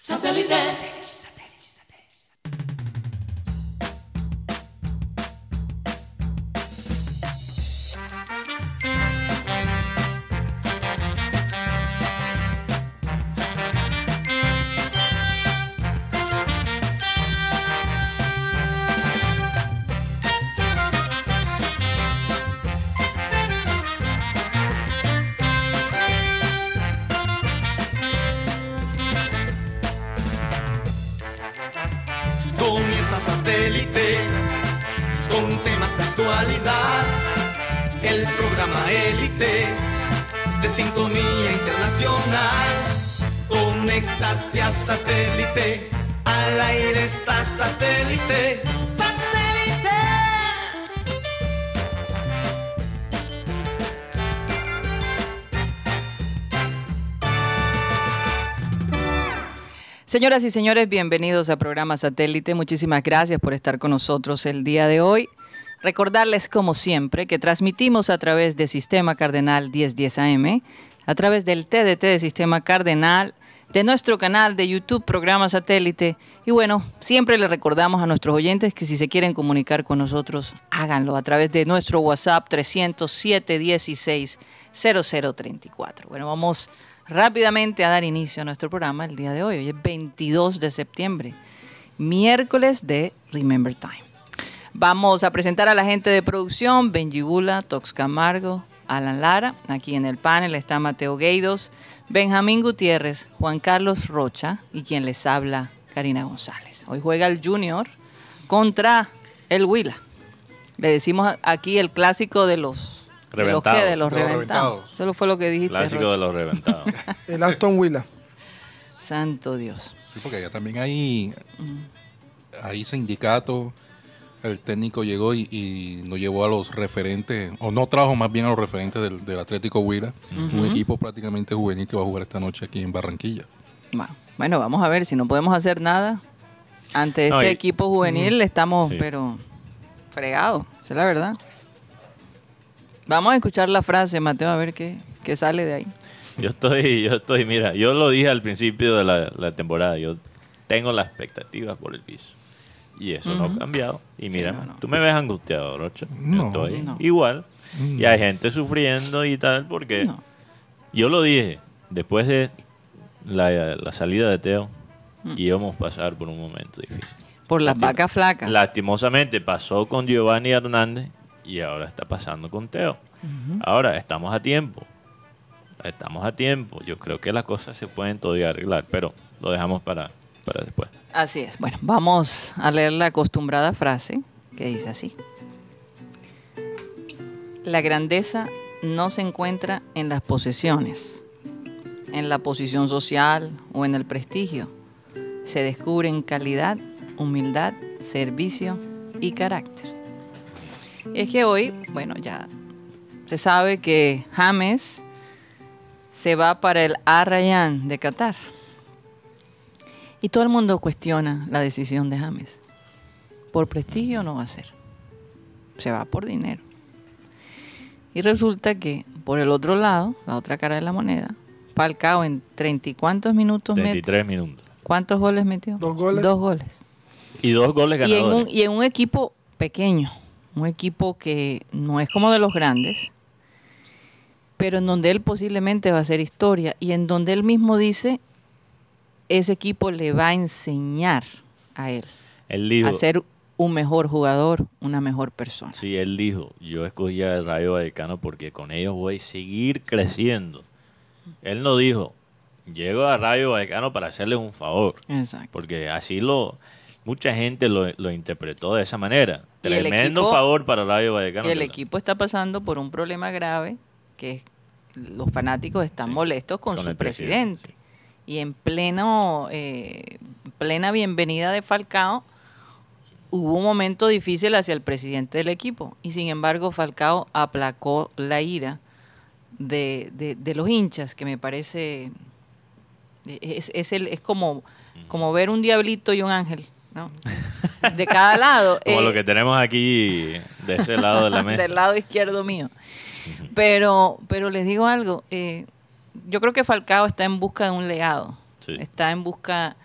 Satellite. Satélite. Al aire está satélite. ¡Satélite! Señoras y señores, bienvenidos a programa Satélite. Muchísimas gracias por estar con nosotros el día de hoy. Recordarles, como siempre, que transmitimos a través de Sistema Cardenal 1010 AM, a través del TDT de Sistema Cardenal, de nuestro canal de YouTube, programa Satélite. Y bueno, siempre le recordamos a nuestros oyentes que si se quieren comunicar con nosotros, háganlo a través de nuestro WhatsApp 307 16 0034. Bueno, vamos rápidamente a dar inicio a nuestro programa el día de hoy. Hoy es 22 de septiembre, miércoles de Remember Time. Vamos a presentar a la gente de producción, Benji Gula, Tox Camargo, Alan Lara. Aquí en el panel está Mateo Gueidos, Benjamín Gutiérrez, Juan Carlos Rocha y quien les habla, Karina González. Hoy juega el Junior contra el Huila. Le decimos aquí el clásico de los... ¿De los qué? De los De los reventados. reventados. Eso fue lo que dijiste. Clásico Rocha. de los reventados. El Aston Villa. Santo Dios. Sí, porque allá también hay, hay sindicatos. El técnico llegó y, y nos llevó a los referentes, o no trajo más bien a los referentes del, del Atlético Huila, un equipo prácticamente juvenil que va a jugar esta noche aquí en Barranquilla. Bueno, vamos a ver si no podemos hacer nada ante este equipo juvenil. Estamos, Sí. pero fregados, esa es la verdad. Vamos a escuchar la frase, Mateo, a ver qué, qué sale de ahí. Yo estoy, yo estoy, mira, yo lo dije al principio de la, la temporada, yo tengo las expectativas por el piso. Y eso no ha cambiado. Y mira, no, no. tú me ves angustiado, Rocha. Yo No. estoy No. igual. Y hay gente sufriendo y tal, porque No. yo lo dije, después de la, la salida de Teo, íbamos a pasar por un momento difícil. Por las Lastim- vacas flacas. Lastimosamente pasó con Giovanni Hernández y ahora está pasando con Teo. Ahora estamos a tiempo. Estamos a tiempo. Yo creo que las cosas se pueden todavía arreglar, pero lo dejamos para, para después. Así es. Bueno, vamos a leer la acostumbrada frase que dice así. La grandeza no se encuentra en las posesiones, en la posición social o en el prestigio. Se descubre en calidad, humildad, servicio y carácter. Es que hoy, bueno, ya se sabe que James se va para el Al Rayyan de Qatar. Y todo el mundo cuestiona la decisión de James. Por prestigio no va a ser. Se va por dinero. Y resulta que por el otro lado, la otra cara de la moneda, Falcao en 30 y cuántos minutos met- 23 minutos. ¿Cuántos goles metió? Dos goles. Dos goles. Y dos goles Y en, ganadores. un, y en un equipo pequeño, un equipo que no es como de los grandes, pero en donde él posiblemente va a hacer historia y en donde él mismo dice, ese equipo le va a enseñar a él Él dijo, a ser un mejor jugador, una mejor persona. sí, él dijo, yo escogí al Rayo Vallecano porque con ellos voy a seguir creciendo. Él no dijo, llego a Rayo Vallecano para hacerles un favor. Exacto. Porque así lo mucha gente lo, lo interpretó de esa manera. Y Tremendo equipo- favor para Rayo Vallecano. Y el equipo está pasando por un problema grave, que los fanáticos están Sí, molestos con, con su presidente, Y en pleno, eh, plena bienvenida de Falcao, hubo un momento difícil hacia el presidente del equipo. Y sin embargo, Falcao aplacó la ira de, de- de los hinchas, que me parece... Es, es el, es como, como ver un diablito y un ángel, ¿no? De cada lado. Como Eh, lo que tenemos aquí de ese lado de la mesa. del lado izquierdo mío. Pero, pero les digo algo, eh, yo creo que Falcao está en busca de un legado, Sí. está en busca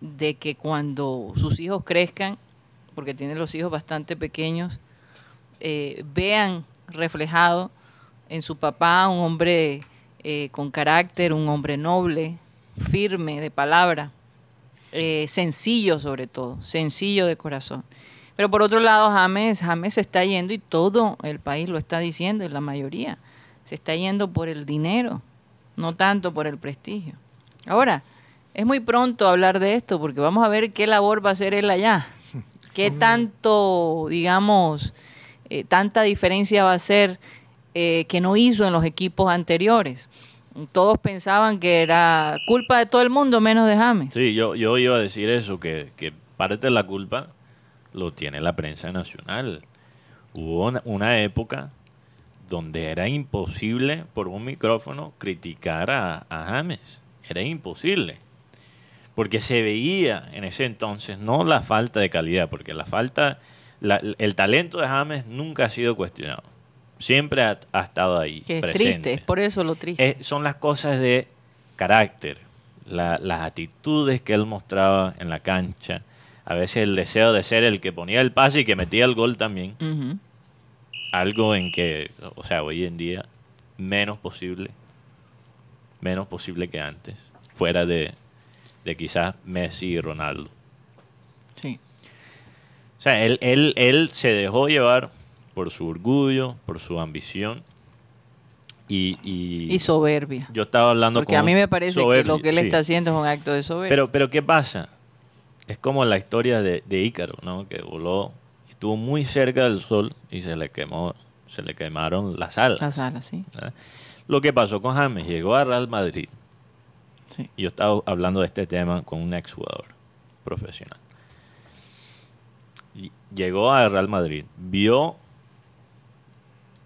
de que cuando sus hijos crezcan, porque tiene los hijos bastante pequeños, eh, vean reflejado en su papá un hombre eh, con carácter, un hombre noble, firme de palabra, eh, sencillo sobre todo, sencillo de corazón. Pero por otro lado, James, James se está yendo y todo el país lo está diciendo, y la mayoría, se está yendo por el dinero, no tanto por el prestigio. Ahora, es muy pronto hablar de esto porque vamos a ver qué labor va a hacer él allá. ¿Qué tanto, digamos, eh, tanta diferencia va a hacer eh, que no hizo en los equipos anteriores? Todos pensaban que era culpa de todo el mundo menos de James. Sí, yo, yo iba a decir eso, que, que parte de la culpa lo tiene la prensa nacional. Hubo una, una época donde era imposible por un micrófono criticar a, a James. Era imposible. Porque se veía en ese entonces no la falta de calidad, porque la falta, la- el talento de James nunca ha sido cuestionado. Siempre ha, ha estado ahí. Que es presente. triste, es por eso lo triste. Eh, son las cosas de carácter, la- las actitudes que él mostraba en la cancha. A veces el deseo de ser el que ponía el pase y que metía el gol también. Algo en que, o sea, hoy en día menos posible, menos posible que antes, fuera de, de quizás Messi y Ronaldo. Sí. O sea, él, él, él se dejó llevar por su orgullo, por su ambición. Y, y, Y soberbia. yo estaba hablando Porque con a mí me parece que lo que él sí. está haciendo es un acto de soberbia. Pero, pero ¿qué pasa? Es como la historia de, de Ícaro, ¿no? Que voló, estuvo muy cerca del sol y se le quemó, se le quemaron las alas. Las alas, sí. ¿verdad? Lo que pasó con James, llegó a Real Madrid. sí. Y yo estaba hablando de este tema con un exjugador profesional. Y llegó a Real Madrid, vio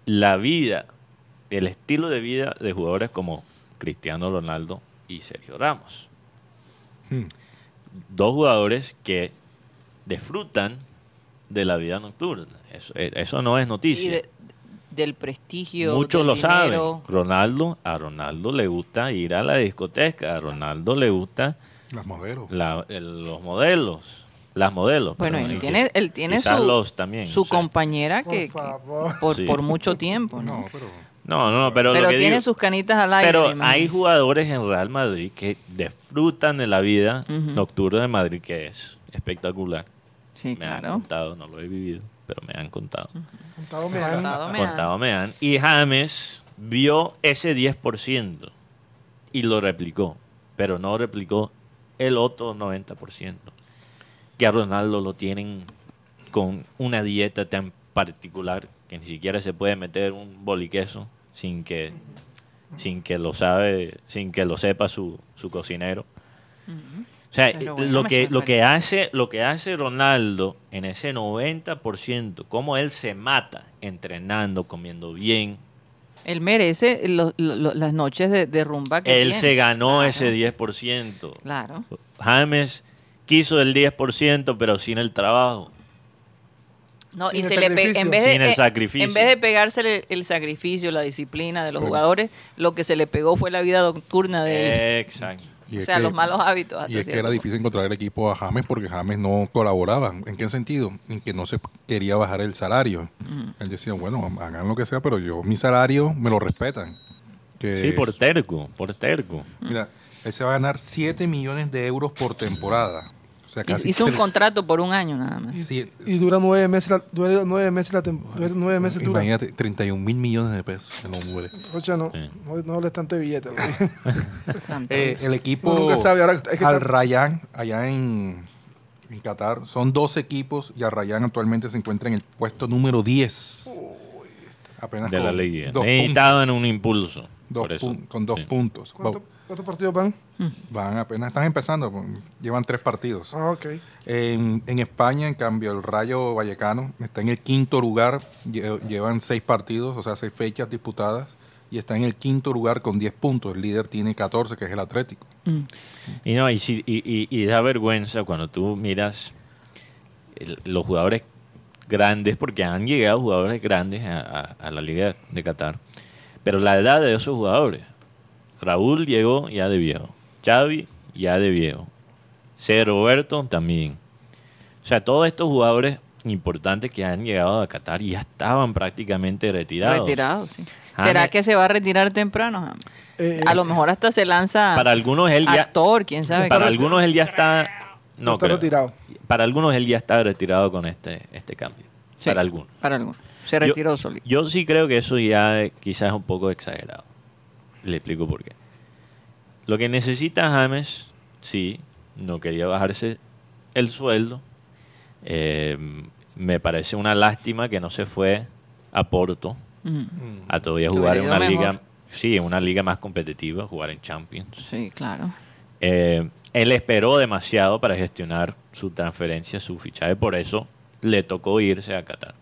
la vida, el estilo de vida de jugadores como Cristiano Ronaldo y Sergio Ramos. Hmm. Dos jugadores que disfrutan de la vida nocturna. Eso, eh, eso no es Y noticia. de- del prestigio. Muchos del lo saben. Ronaldo, a Ronaldo le gusta ir a la discoteca, a Ronaldo le gusta Las modelos. la- el- los modelos, las modelos. Bueno, él y tiene, él tiene su, los también. su o sea. compañera Por que, que- favor. por, Sí. por mucho tiempo, ¿no? No, pero No, no, pero, Pero lo que tiene digo- sus canitas al aire. pero hay jugadores en Real Madrid que disfrutan de la vida nocturna de Madrid que es espectacular. Sí, me han claro. contado, no lo he vivido, pero me han contado. Contado me han- Contado me han. contado me han. Y James vio ese 10% y lo replicó, pero no replicó el otro 90%. Que a Ronaldo lo tienen con una dieta tan particular que ni siquiera se puede meter un boliqueso sin que, sin que lo sabe, sin que lo sepa su, su cocinero. O sea, bueno, lo que, lo que hace, lo que hace Ronaldo en ese 90%, cómo él se mata entrenando, comiendo bien. Él merece lo- lo- las noches de, de rumba que él tiene. se ganó Claro, ese 10%. Claro. James quiso el 10%, pero sin el trabajo. No, Sin y el se le en vez de, el eh, sacrificio. En vez de pegarse el, el sacrificio, la disciplina de los Bueno. jugadores, lo que se le pegó fue la vida nocturna de él. Exacto. Y o es sea, que- los malos hábitos. hasta Y es que era difícil encontrar el equipo a James porque James no colaboraba. ¿En qué sentido? En que no se quería bajar el salario. Él decía, bueno, hagan lo que sea, pero yo, mi salario me lo respetan. Que Sí, por terco, por terco. Mira, él se va a ganar 7 millones de euros por temporada. O sea, casi Hizo un contrato por un año nada más. sie- Y dura nueve meses, la, dura nueve meses la tem- dura nueve meses dura. Imagínate, 31 mil millones de pesos en los. Rocha, no, Sí. no, no hables tanto de billete. güey. Santo. Eh, el equipo Uno nunca sabe, ahora hay que Al Rayán, allá en, en Qatar, son dos equipos y Al Rayán actualmente se encuentra en el puesto número 10. Apenas De la con liga. dos Necesitado en un impulso. Dos por eso. con dos Sí. puntos. ¿Cuánto- ¿Cuántos partidos van? Van apenas, están empezando, pues, llevan tres partidos. Ah, ok. En, en España, en cambio, el Rayo Vallecano está en el quinto lugar, lle- llevan seis partidos, o sea, seis fechas disputadas, y está en el quinto lugar con 10 puntos. El líder tiene 14, que es el Atlético. Mm. Y no, y, si- y, y- y da vergüenza cuando tú miras el- los jugadores grandes, porque han llegado jugadores grandes a, a- a la Liga de Qatar, pero la edad de esos jugadores. Raúl llegó ya de viejo, Xavi ya de viejo, C. Roberto también. O sea, todos estos jugadores importantes que han llegado a Qatar ya estaban prácticamente retirados. Retirado, sí. James- ¿Será que se va a retirar temprano? James? Eh, a lo mejor hasta se lanza Para algunos él ya, actor, quién sabe. para algunos él ya está, no está creo. retirado. Para algunos él ya está retirado con este, este cambio. Sí, Para algunos. Para algunos. Se Yo- retiró solito. Yo sí creo que eso ya quizás es un poco exagerado. Le explico por qué. Lo que necesita James, sí, no quería bajarse el sueldo. Eh, me parece una lástima que no se fue a Porto Mm, a todavía jugar en una liga, sí, en una liga más competitiva, jugar en Champions. Sí, claro. Eh, él esperó demasiado para gestionar su transferencia, su fichaje, por eso le tocó irse a Qatar.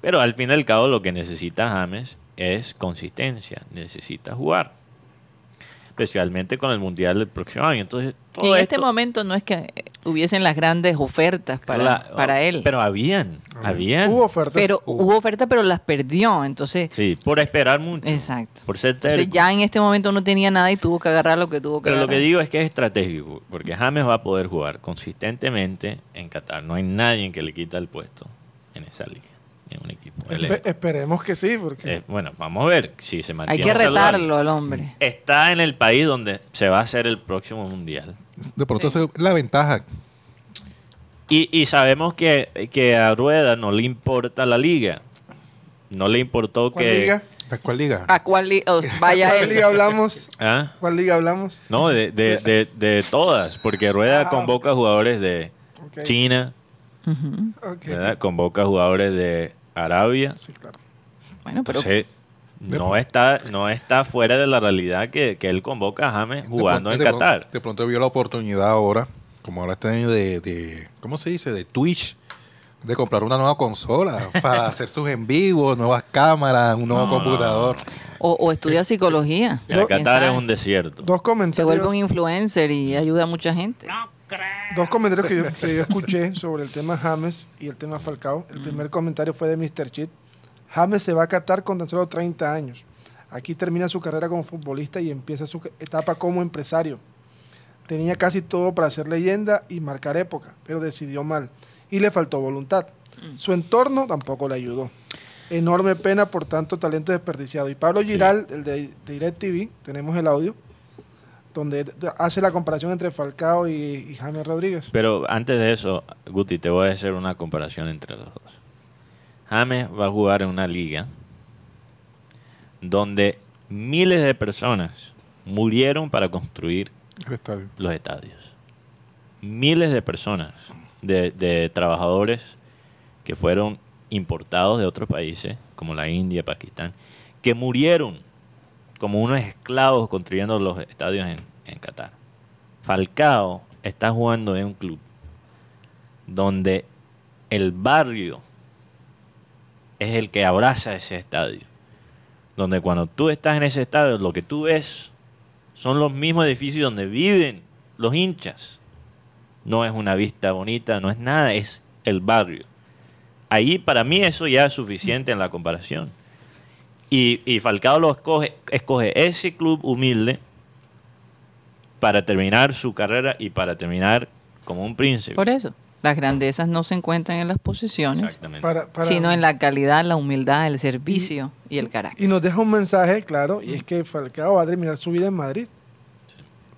Pero al fin y al cabo lo que necesita James es consistencia, necesita jugar. Especialmente con el Mundial del próximo año. Entonces, todo Y en este momento no es que hubiesen las grandes ofertas para, la- para él. Pero habían, habían. Hubo ofertas. Pero hubo ofertas, pero las perdió. Entonces, Sí, por esperar mucho. exacto. Por ser Entonces terco. ya en este momento no tenía nada y tuvo que agarrar lo que tuvo que Pero lo agarrar. que digo es que es estratégico, porque James va a poder jugar consistentemente en Qatar. No hay nadie que le quita el puesto en esa liga, en un equipo. Él es- Espe- esperemos que sí, porque eh, bueno, vamos a ver si se Hay mantiene que saludable. retarlo al hombre. Está en el país donde se va a hacer el próximo mundial. De pronto esa es la ventaja. Y, y sabemos que, que a Rueda no le importa la liga. No le importó ¿cuál que... liga? ¿De cuál liga? ¿A cuál li- o vaya ¿Cuál él? liga hablamos? ¿Ah? ¿Cuál liga hablamos? No, de, de- de- de todas, porque Rueda Ah, convoca jugadores de. China, Ok. ¿verdad? convoca jugadores de Arabia. Sí, claro. Bueno, pero Entonces, no está, no está fuera de la realidad que, que él convoca a James De jugando pronto- en de Qatar. Pronto, de pronto vio la oportunidad ahora, como ahora está en de, de, ¿cómo se dice? De Twitch, de comprar una nueva consola para hacer sus en vivos, nuevas cámaras, un nuevo No, no, computador. o, o estudia psicología. Mira, ¿Quién Qatar es un desierto. Dos Se vuelve un comentarios, influencer y ayuda a mucha gente. Dos comentarios que yo, que yo escuché sobre el tema James y el tema Falcao. El primer comentario fue de Mr. Chit. James se va a Qatar con tan solo 30 años. Aquí termina su carrera como futbolista y empieza su etapa como empresario. Tenía casi todo para ser leyenda y marcar época, pero decidió mal y le faltó voluntad. Su entorno tampoco le ayudó. Enorme pena por tanto talento desperdiciado. Y Pablo Giral, el de, de DirecTV, tenemos el audio, donde hace la comparación entre Falcao y, y James Rodríguez. Pero antes de eso, Guti, te voy a hacer una comparación entre los dos. James va a jugar en una liga donde miles de personas murieron para construir estadio. los estadios. Miles de personas, de, de trabajadores que fueron importados de otros países, como la India, Pakistán, que murieron como unos esclavos construyendo los estadios en, Qatar. Falcao está jugando en un club donde el barrio es el que abraza ese estadio. Donde cuando tú estás en ese estadio, lo que tú ves son los mismos edificios donde viven los hinchas. No es una vista bonita, no es nada, es el barrio. Ahí para mí eso ya es suficiente en la comparación. Y, y Falcao lo escoge, escoge ese club humilde para terminar su carrera y para terminar como un príncipe. Por eso, las grandezas no se encuentran en las posiciones, Exactamente. Para- para- sino en la calidad, la humildad, el servicio y, el carácter. Y nos deja un mensaje claro, y es que Falcao va a terminar su vida en Madrid.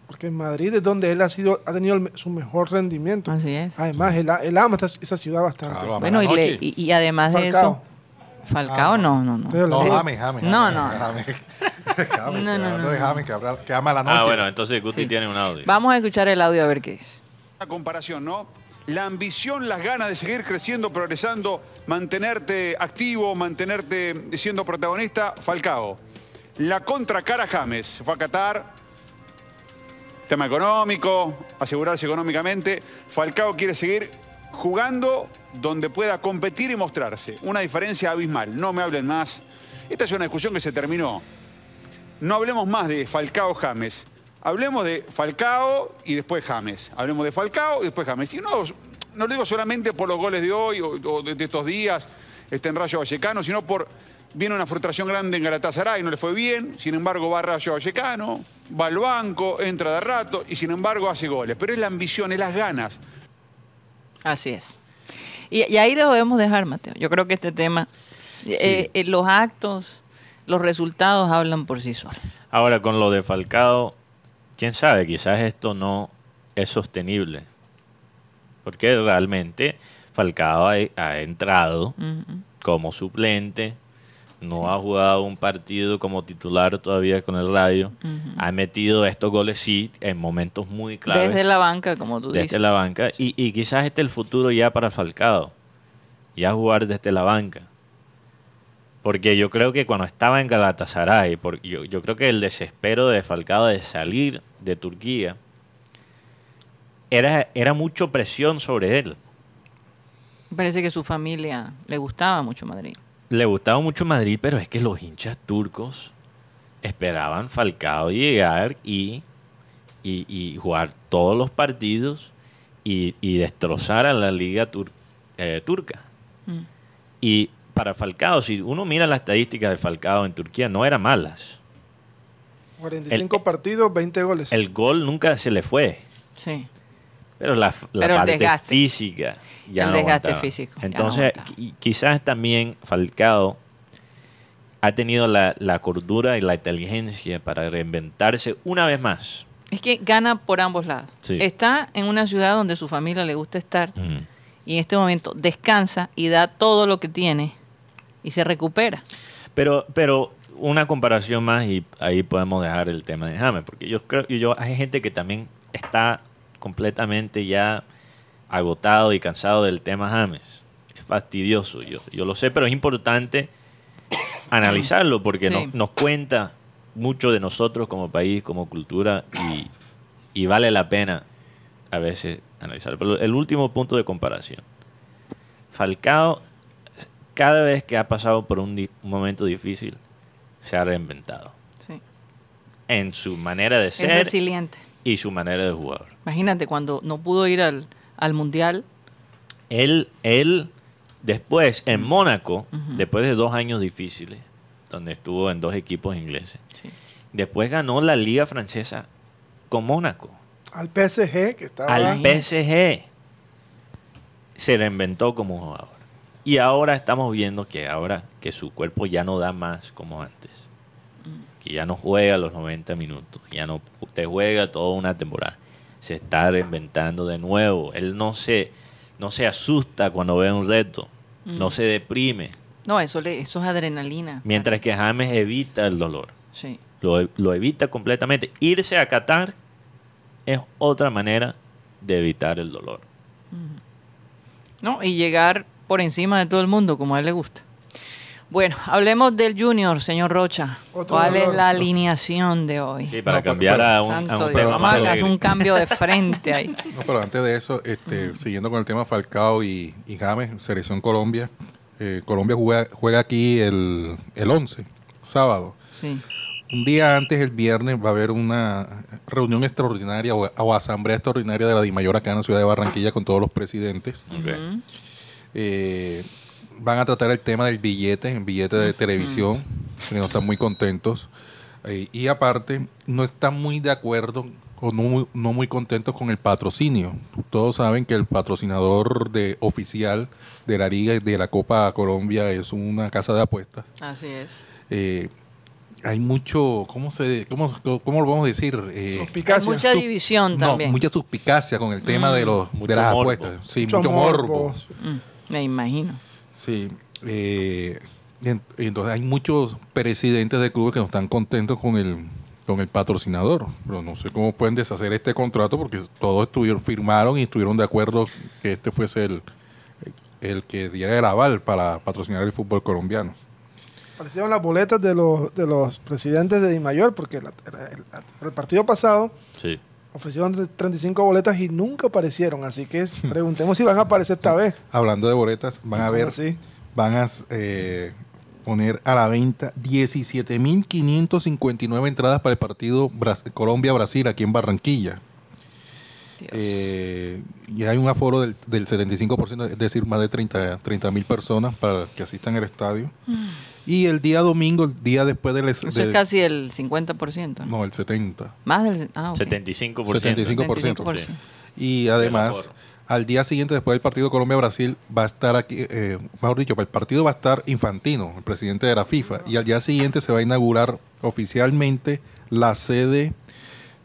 Porque en Madrid es donde él ha sido ha tenido el su mejor rendimiento. Así es. Además, él, ama esa, esa ciudad bastante. Claro. Bueno, y, Buenas le- noches. y, y además de eso, Falcao Ah, no, no, no. No, James, James. no, no. No, no, no, de no. James, que, habla- que ama la noche. Ah, bueno, entonces Guti Sí. tiene un audio. Vamos a escuchar el audio a ver qué es. Una comparación, ¿no? La ambición, las ganas de seguir creciendo, progresando, mantenerte activo, mantenerte siendo protagonista, Falcao. La contracara James, fue a Qatar, tema económico, asegurarse económicamente. Falcao quiere seguir jugando donde pueda competir y mostrarse. Una diferencia abismal, no me hablen más. Esta es una discusión que se terminó. No hablemos más de Falcao James. Hablemos de Falcao y después James. Hablemos de Falcao y después James. Y no, no lo digo solamente por los goles de hoy o, de, estos días este, en Rayo Vallecano, sino por. Viene una frustración grande en Galatasaray, no le fue bien, sin embargo va Rayo Vallecano, va al banco, entra de rato y sin embargo hace goles. Pero es la ambición, es las ganas. Así es. Y, y ahí lo debemos dejar, Mateo. Yo creo que este tema, eh, eh, los actos, los resultados hablan por sí solos. Ahora, con lo de Falcao, quién sabe, quizás esto no es sostenible. Porque realmente Falcao ha, ha entrado como suplente, no ha jugado un partido como titular todavía con el Rayo, ha metido estos goles sí en momentos muy claves Desde la banca, como tú desde dices. la banca y, y quizás este es el futuro ya para Falcao, ya jugar desde la banca. Porque yo creo que cuando estaba en Galatasaray, yo, yo creo que el desespero de Falcao de salir de Turquía era, era mucho presión sobre él. Parece que su familia le gustaba mucho Madrid. Le gustaba mucho Madrid, pero es que los hinchas turcos esperaban Falcao llegar y, y, y jugar todos los partidos y, y destrozar a la liga tur- eh, turca. Mm. Y para Falcao, si uno mira las estadísticas de Falcao en Turquía, no eran malas. 45 El- partidos, 20 goles. El gol nunca se le fue, Sí. pero la, la Pero el parte desgaste. física ya El no desgaste aguantaba. físico, no Entonces, quizás también Falcao ha tenido la, la cordura y la inteligencia para reinventarse una vez más. Es que gana por ambos lados. Sí. Está en una ciudad donde su familia le gusta estar Mm. y en este momento descansa y da todo lo que tiene y se recupera. Pero, pero una comparación más y ahí podemos dejar el tema de James, porque yo creo que yo hay gente que también está completamente ya agotado y cansado del tema James. Es fastidioso, yo, yo lo sé, pero es importante analizarlo porque Sí. nos, nos cuenta mucho de nosotros como país, como cultura y, y vale la pena a veces analizarlo. Pero el último punto de comparación. Falcao cada vez que ha pasado por un, di- un momento difícil, se ha reinventado Sí. en su manera de Es ser resiliente. y su manera de jugar. Imagínate cuando no pudo ir al, al mundial. Él, él después en Mónaco, después de dos años difíciles, donde estuvo en dos equipos ingleses, Sí. después ganó la liga francesa con Mónaco, Al PSG, que estaba... al. PSG. Se reinventó como jugador. Y ahora estamos viendo que ahora que su cuerpo ya no da más como antes. Que ya no juega los 90 minutos, ya no te juega toda una temporada. Se está reinventando de nuevo. Él no se, no se asusta cuando ve un reto, no se deprime. No, eso, le, eso es adrenalina. Mientras que James evita el dolor. Sí. Lo, lo evita completamente. Irse a Qatar es otra manera de evitar el dolor. ¿no? Y llegar por encima de todo el mundo, como a él le gusta. Bueno, hablemos del Junior, señor Rocha. Otro ¿Cuál es la alineación de hoy? Sí, para No, pero- cambiar pero- a un, a un tema más alegre. un cambio de frente ahí. No, pero antes de eso, este, siguiendo con el tema Falcao y, y James, Selección Colombia. eh, Colombia juega, juega aquí el, el 11, sábado. Sí. Un día antes, el viernes, va a haber una reunión extraordinaria o, o asamblea extraordinaria de la DIMAYOR acá en la ciudad de Barranquilla con todos los presidentes. Ok. Ujú. Eh, van a tratar el tema del billete, el billete de televisión, que no están muy contentos. Eh, y aparte, no están muy de acuerdo o no muy, no muy contentos con el patrocinio. Todos saben que el patrocinador de, oficial de la Liga y de la Copa Colombia es una casa de apuestas. Así es. Eh, hay mucho, ¿cómo, se, cómo, cómo lo vamos a decir? Eh, Hay Suspicacia. mucha división no, también. mucha suspicacia con el tema de, los, Mucho de las morbo. apuestas. Sí, Mucho mucho, morbo. morbo. Mm, me imagino. Sí. eh, y entonces hay muchos presidentes de clubes que no están contentos con el con el patrocinador. Pero no sé cómo pueden deshacer este contrato porque todos estuvieron firmaron y estuvieron de acuerdo que este fuese el, el que diera el aval para patrocinar el fútbol colombiano. Aparecieron las boletas de los, de los presidentes de Di Mayor, porque la- el, el partido pasado Sí. Ofrecieron 35 boletas y nunca aparecieron. Así que preguntemos si van a aparecer esta vez. Hablando de boletas, van a ver, Así. van a eh, poner a la venta 17.559 entradas para el partido Bras- Colombia-Brasil aquí en Barranquilla. Eh, y hay un aforo del, del 75%, es decir, más de 30 mil personas para que asistan al estadio. Y el día domingo, el día después del... Eso es casi el 50%. ¿no? No, el 70%. Más del... Ah, ok. 75%. 75%. 75%. Sí. Y además, al día siguiente, después del partido Colombia-Brasil, va a estar aquí, eh, mejor dicho, el partido va a estar Infantino, el presidente de la FIFA. Y al día siguiente se va a inaugurar oficialmente la sede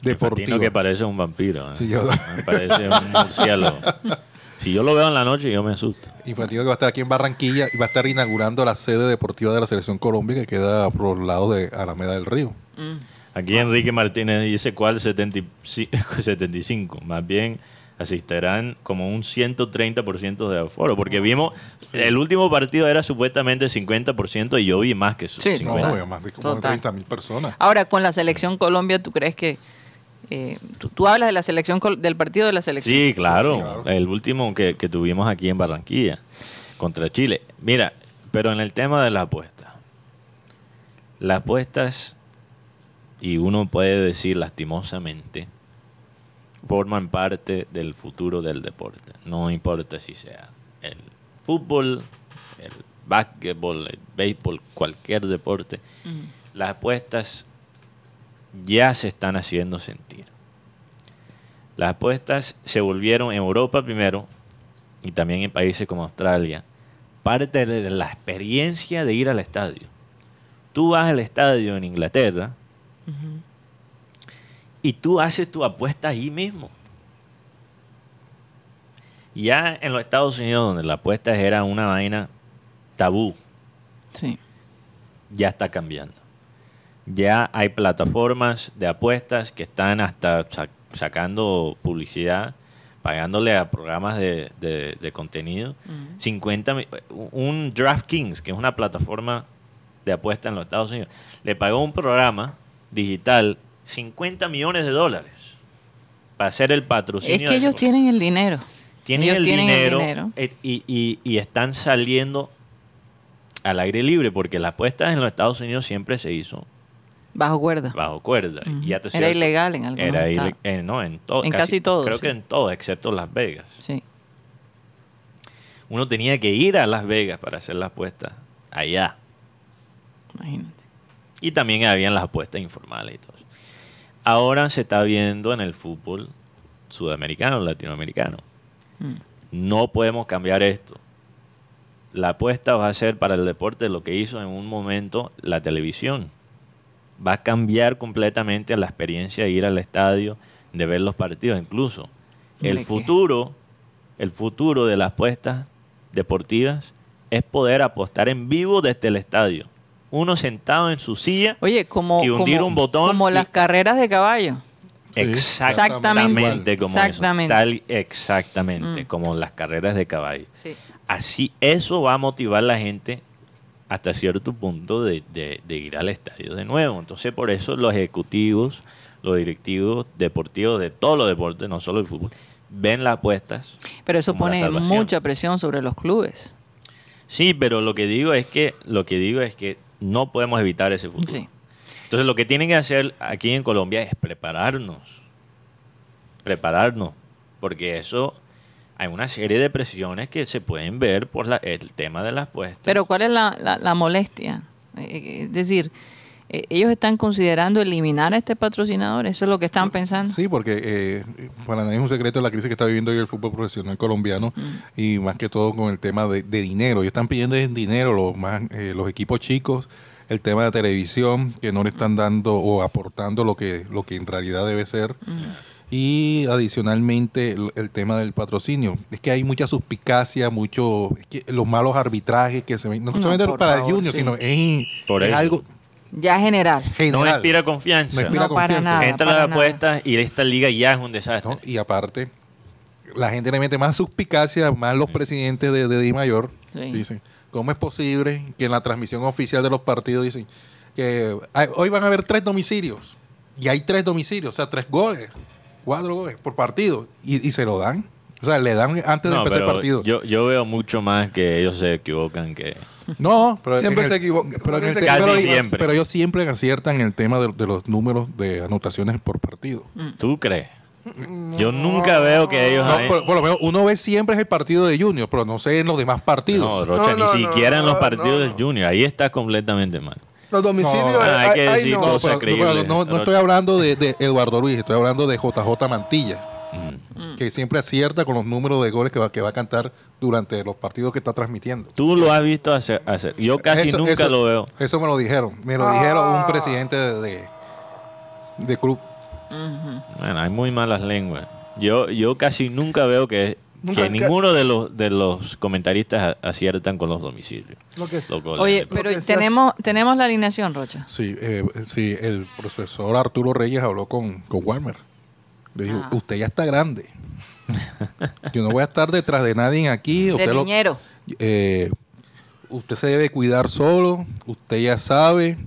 deportiva. Infantino que parece un vampiro. ¿eh? Sí, yo- Me parece un murciélago. Si yo lo veo en la noche, yo me asusto. Infantino que va a estar aquí en Barranquilla y va a estar inaugurando la sede deportiva de la Selección Colombia que queda por los lados de Alameda del Río. Aquí Enrique Martínez dice cuál 75, 75. Más bien asistirán como un 130% de aforo. Porque vimos, el último partido era supuestamente 50% y yo vi más que su Sí, 50%. No, más de como Total. 30 mil personas. Ahora, con la selección Colombia, ¿tú crees que... eh, tú, tú hablas de la selección del partido de la selección? Sí, claro. Claro. El último que, que tuvimos aquí en Barranquilla contra Chile. Mira, pero en el tema de la apuesta. Las apuestas, y uno puede decir lastimosamente, forman parte del futuro del deporte. No importa si sea el fútbol, el básquetbol, el béisbol, cualquier deporte. Las apuestas ya se están haciendo sentir. Las apuestas se volvieron en Europa primero y también en países como Australia parte de la experiencia de ir al estadio. Tú vas al estadio en Inglaterra y tú haces tu apuesta ahí mismo. Ya en los Estados Unidos, donde la apuesta era una vaina tabú, Sí. ya está cambiando. Ya hay plataformas de apuestas que están hasta sa- sacando publicidad, pagándole a programas de, de- de contenido. 50 mi- un DraftKings, que es una plataforma de apuestas en los Estados Unidos, le pagó un programa digital 50 millones de dólares para hacer el patrocinio. Es que ellos tienen el dinero. Tienen, ellos el, tienen el dinero, y, y- y están saliendo al aire libre, porque las apuestas en los Estados Unidos siempre se hizo Bajo cuerda. bajo cuerda. Era cierto- ilegal en algunos Era eh, no, en todo. En casi todos, Creo sí. que en todo, excepto Las Vegas. Sí. Uno tenía que ir a Las Vegas para hacer las apuestas allá. Imagínate. Y también habían las apuestas informales y todo. eso. Ahora se está viendo en el fútbol sudamericano, latinoamericano. Mm. No podemos cambiar esto. La apuesta va a ser para el deporte lo que hizo en un momento la televisión. Va a cambiar completamente la experiencia de ir al estadio, de ver los partidos. Incluso el futuro, el futuro de las apuestas deportivas es poder apostar en vivo desde el estadio. Uno sentado en su silla Oye, como, Y hundir como- un botón como y- las carreras de caballo. Sí, Exactamente como Exactamente. eso. Tal, exactamente, Mm. como las carreras de caballo. Sí. Así, eso va a motivar a la gente hasta cierto punto de, de- de ir al estadio de nuevo. Entonces, por eso los ejecutivos, los directivos deportivos de todos los deportes, no solo el fútbol, ven las apuestas. Pero eso pone mucha presión sobre los clubes. Sí, pero lo que digo es que lo que digo es que no podemos evitar ese futuro. Sí. Entonces, lo que tienen que hacer aquí en Colombia es prepararnos. Prepararnos. Porque eso, hay una serie de presiones que se pueden ver por la- el tema de las apuestas. Pero ¿cuál es la, la- la molestia? Eh, Es decir, eh, ellos están considerando eliminar a este patrocinador. Eso es lo que están pensando. Sí, porque eh, para nadie es un secreto la crisis que está viviendo hoy el fútbol profesional colombiano y más que todo con el tema de, de dinero. Ellos están pidiendo dinero los, más, eh, los equipos chicos, el tema de televisión, que no le están dando o aportando lo que, lo que en realidad debe ser. Y adicionalmente el, el tema del patrocinio. Es que hay mucha suspicacia, mucho, es que los malos arbitrajes que se ven, no, No, solamente para el junior, sí. sino es, Por es algo Ya general. general. no inspira confianza. No inspira No, para nada. Entra para las nada. apuestas y esta liga ya es un desastre. ¿no? Y aparte, la gente le mete más suspicacia, más los presidentes de, de Di Mayor. Sí. Dicen, ¿cómo es posible que en la transmisión oficial de los partidos dicen que hay- hoy van a haber tres domicilios? Y hay tres domicilios, o sea, tres goles, cuatro goles por partido. Y, y se lo dan. O sea, le dan antes de empezar el partido. Yo, yo veo mucho más que ellos se equivocan que... No, pero Siempre se el- equivoca- Pero, el Casi te- pero- siempre. pero ellos siempre aciertan en el tema de, de los números de anotaciones por partido. ¿Tú crees? Yo nunca veo que ellos... No, por, por lo menos uno ve siempre es el partido de Junior, pero no sé en los demás partidos. No, Rocha, No, no, ni no, siquiera en los partidos del no. Junior. Ahí está completamente mal. Los domicilios. No, eh, hay que decir no. Cosas pero- creíbles, pero no, estoy hablando de, de Eduardo Luis, estoy hablando de JJ Mantilla, Mm. que siempre acierta con los números de goles que va, que va a cantar durante los partidos que está transmitiendo. Tú lo has visto hacer. hacer. Yo casi Eso- nunca eso- lo veo. Eso me lo dijeron. Me lo Ah. dijeron un presidente de, de, de club. Bueno, hay muy malas lenguas. Yo, yo casi nunca veo que, que ninguno de los, de los comentaristas aciertan con los domicilios. Lo que es- Los goles. Oye, Lo pero que tenemos, tenemos la alineación, Rocha. Sí, eh, sí, el profesor Arturo Reyes habló con, con Walmer. Le dijo, Ah. usted ya está grande. Yo no voy a estar detrás de nadie aquí. De Usted, lo- eh, usted se debe cuidar solo. Usted ya sabe.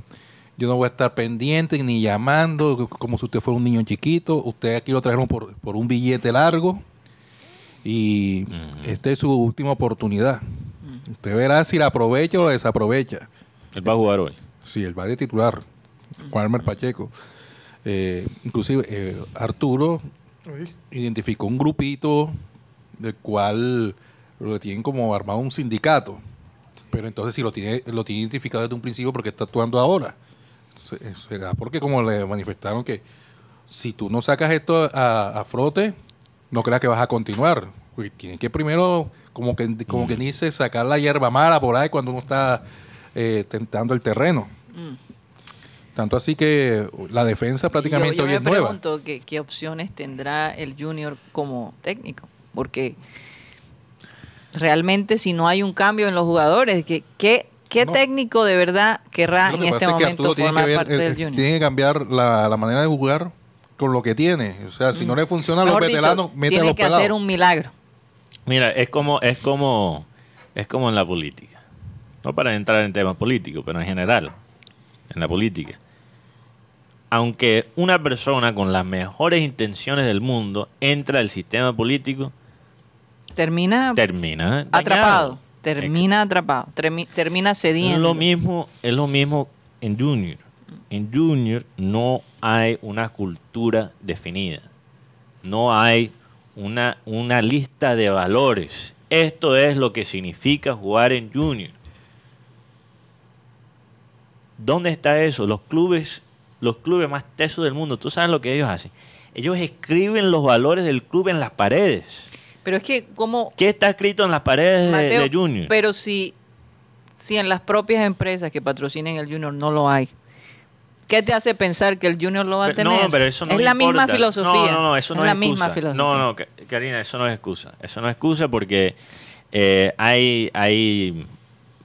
Yo no voy a estar pendiente ni llamando como si usted fuera un niño chiquito. Usted aquí lo trajeron por, por un billete largo. Y esta es su última oportunidad. Usted verá si la aprovecha o la desaprovecha. Él va a jugar hoy. Sí, el va de titular, Walmer Pacheco. Eh, inclusive eh, Arturo Uy. identificó un grupito del cual lo tienen como armado un sindicato. Pero entonces si lo tiene, lo tiene identificado desde un principio porque está actuando ahora. Se- Será porque como le manifestaron que si tú no sacas esto a, a frote, no creas que vas a continuar. Porque tienen que primero, como que, como que dice, sacar la hierba mala por ahí cuando uno está eh, tentando el terreno. Tanto así que la defensa prácticamente yo, yo hoy me es nueva. pregunto que- qué opciones tendrá el Junior como técnico. Porque realmente si no hay un cambio en los jugadores, ¿qué, qué, qué No. técnico de verdad querrá en este momento Arturo tiene formar que, ver, parte eh, del eh, Junior? tiene que cambiar la, la manera de jugar con lo que tiene. O sea, si no le funciona a los Mejor dicho, veteranos, mete a tiene los que pelados. hacer un milagro. Mira, es como, es como, es como en la política. No para entrar en temas políticos, pero en general, en la política. Aunque una persona con las mejores intenciones del mundo entra al sistema político, Termina termina atrapado. dañado. Termina atrapado. termi- termina Es cediendo. lo mismo, es lo mismo en Junior. En Junior no hay una cultura definida. No hay una, una lista de valores. Esto es lo que significa jugar en Junior. ¿Dónde está eso? Los clubes, los clubes más tesos del mundo, tú sabes lo que ellos hacen. Ellos escriben los valores del club en las paredes. Pero es que como ¿Qué está escrito en las paredes de- Mateo, de Junior? pero si, si en las propias empresas que patrocinen el Junior no lo hay, ¿qué te hace pensar que el Junior lo va a tener? No, pero eso no es la importa. misma filosofía. No, no, no, eso no es es, la misma excusa. filosofía. No, no, Ka- Karina, eso no es excusa. Eso no es excusa porque eh, hay, hay,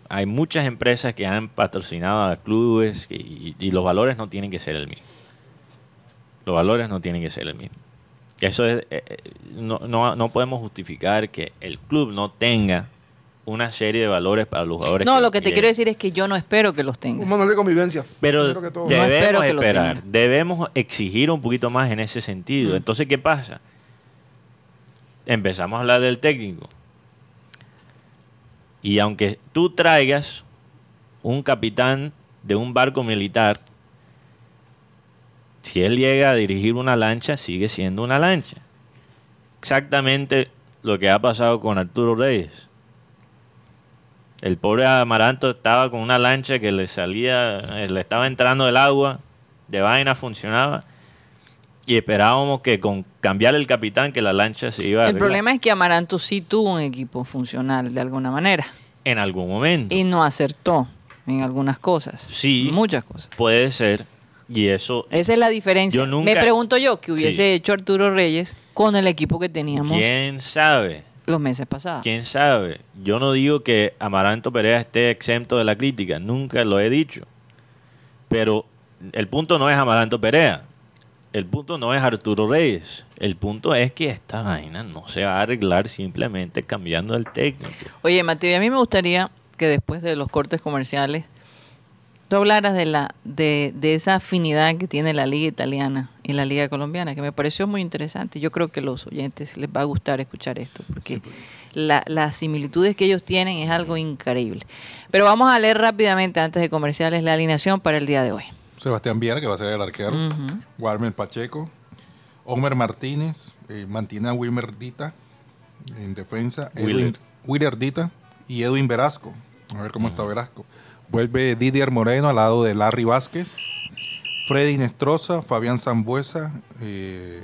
hay muchas empresas que han patrocinado a clubes que- y, y los valores no tienen que ser el mismo. Los valores no tienen que ser el mismo. Eso es, eh, eh, no, no, no podemos justificar que el club no tenga una serie de valores para los jugadores. No, lo que te quiero decir es que yo no espero que los tenga. Un manual de convivencia. Pero. No debemos esperar, debemos exigir un poquito más en ese sentido. Mm. Entonces, ¿qué pasa? Empezamos a hablar del técnico. Y aunque tú traigas un capitán de un barco militar, si él llega a dirigir una lancha, sigue siendo una lancha. Exactamente lo que ha pasado con Arturo Reyes. El pobre Amaranto estaba con una lancha que le salía, eh, le estaba entrando el agua, de vaina funcionaba, y esperábamos que con cambiar el capitán que la lancha se iba a El problema es que Amaranto sí tuvo un equipo funcional de alguna manera en algún momento. y no acertó en algunas cosas. Sí. Muchas cosas. Puede ser, y eso, Esa es la diferencia. Yo nunca- Me pregunto yo qué hubiese Sí. hecho Arturo Reyes con el equipo que teníamos quién sabe, los meses pasados. quién sabe. Yo no digo que Amaranto Perea esté exento de la crítica, nunca lo he dicho. Pero el punto no es Amaranto Perea. El punto no es Arturo Reyes. El punto es que esta vaina no se va a arreglar simplemente cambiando el técnico. Oye, Mateo, a mí me gustaría que después de los cortes comerciales tú hablaras de la de, de esa afinidad que tiene la liga italiana y la liga colombiana, que me pareció muy interesante. Yo creo que los oyentes les va a gustar escuchar esto, porque la- las similitudes que ellos tienen es algo increíble. Pero vamos a leer rápidamente, antes de comerciales, la alineación para el día de hoy. Sebastián Viera, que va a ser el arquero. Ujú. Walmer Pacheco. Homer Martínez eh, mantiene a Wilmer Dita en defensa. Edwin, Dita y Edwin Velasco. A ver cómo está Velasco. Vuelve Didier Moreno al lado de Larry Vázquez. Freddy Nestroza, Fabián Zambuesa eh,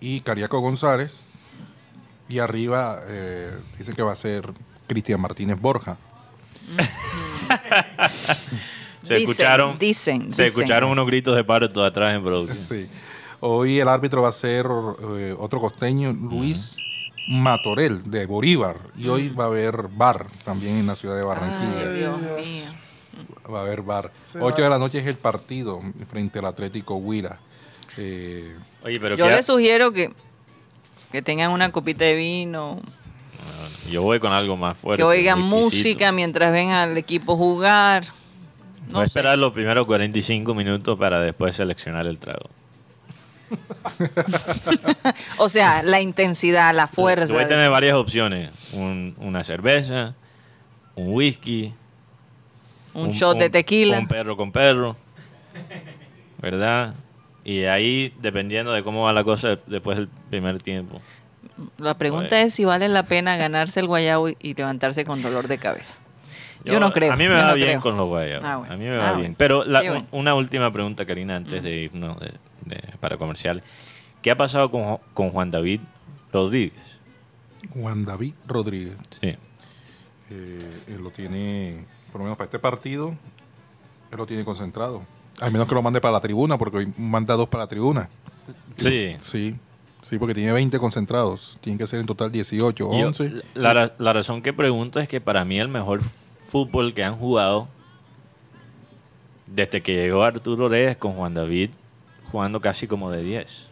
y Cariaco González. Y arriba eh, dice que va a ser Cristian Martínez Borja. Se Dicen, escucharon, dicen, se dicen. escucharon unos gritos de parto atrás en producción. Sí. Hoy el árbitro va a ser eh, otro costeño, Luis Matorel, de Bolívar. Y hoy va a haber bar también en la ciudad de Barranquilla. Ay, Dios. mío. Va a haber bar. Se 8 va. de la noche es el partido frente al Atlético Huila. Eh, Oye, pero Yo ¿qué ha- les sugiero que, que tengan una copita de vino, yo voy con algo más fuerte. que oigan música mientras ven al equipo jugar. Voy No a sé. esperar los primeros 45 minutos para después seleccionar el trago. O sea, la intensidad, la fuerza. Voy a tener varias opciones. Un- una cerveza, un whisky. Un, shot de tequila. Un perro con perro. ¿Verdad? Y ahí, dependiendo de cómo va la cosa después del primer tiempo. La pregunta Pues- es si vale la pena ganarse el guayabo y, levantarse con dolor de cabeza. Yo, no creo. A mí me va no bien creo. con los guayabos. Ah, bueno. A mí me Ah, va bueno. bien. Pero la- bueno. una última pregunta, Karina, antes de irnos de- de- para comercial. ¿Qué ha pasado con, con Juan David Rodríguez? Juan David Rodríguez. Sí. eh, él lo tiene, por lo menos para este partido, él lo tiene concentrado. Al menos que lo mande para la tribuna, porque hoy manda dos para la tribuna. Sí. Sí, sí, porque tiene 20 concentrados. Tienen que ser en total 18, Yo- 11. la, la razón que pregunto es que para mí el mejor fútbol que han jugado desde que llegó Arturo Reyes con Juan David jugando casi como de 10.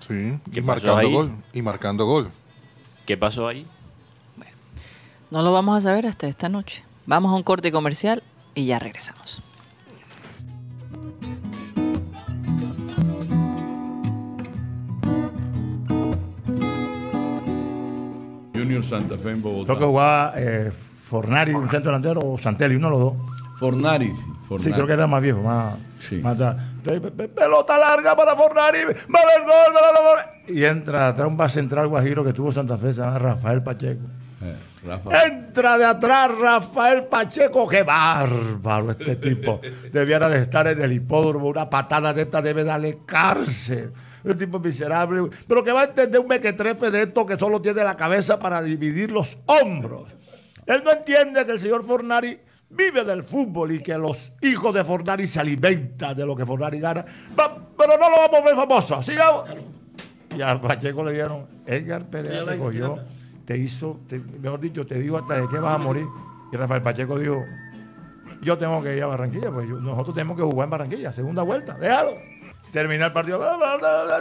Sí, ¿Qué y marcando ahí? gol. Y marcando gol. ¿Qué pasó ahí? No lo vamos a saber hasta esta noche. Vamos a un corte comercial y ya regresamos. Junior Santa Fe en Bogotá. Creo que jugaba eh, Fornari, un centro delantero, o Santelli, uno de los dos. Fornari. sí, Fornari. Sí, creo que era más viejo, más. Sí. más. Entonces, pelota larga para Fornari, va a haber gol, va a haber gol. Y entra atrás un base central guajiro que tuvo Santa Fe, se llama Rafael Pacheco. Eh, Rafa. Entra de atrás Rafael Pacheco, qué bárbaro este tipo. Debiera de estar en el hipódromo, una patada de esta debe darle cárcel. Un tipo miserable, pero que va a entender un mequetrefe de esto que solo tiene la cabeza para dividir los hombros. Él no entiende que el señor Fornari vive del fútbol y que los hijos de Fornari se alimentan de lo que Fornari gana. Va- pero no lo vamos a ver famoso. Sigamos. Y a Pacheco le dieron, Edgar Perea te cogió, te hizo, mejor dicho, te dijo hasta de qué vas a morir. Y Rafael Pacheco dijo, yo tengo que ir a Barranquilla, pues nosotros tenemos que jugar en Barranquilla, segunda vuelta, déjalo. Termina el partido,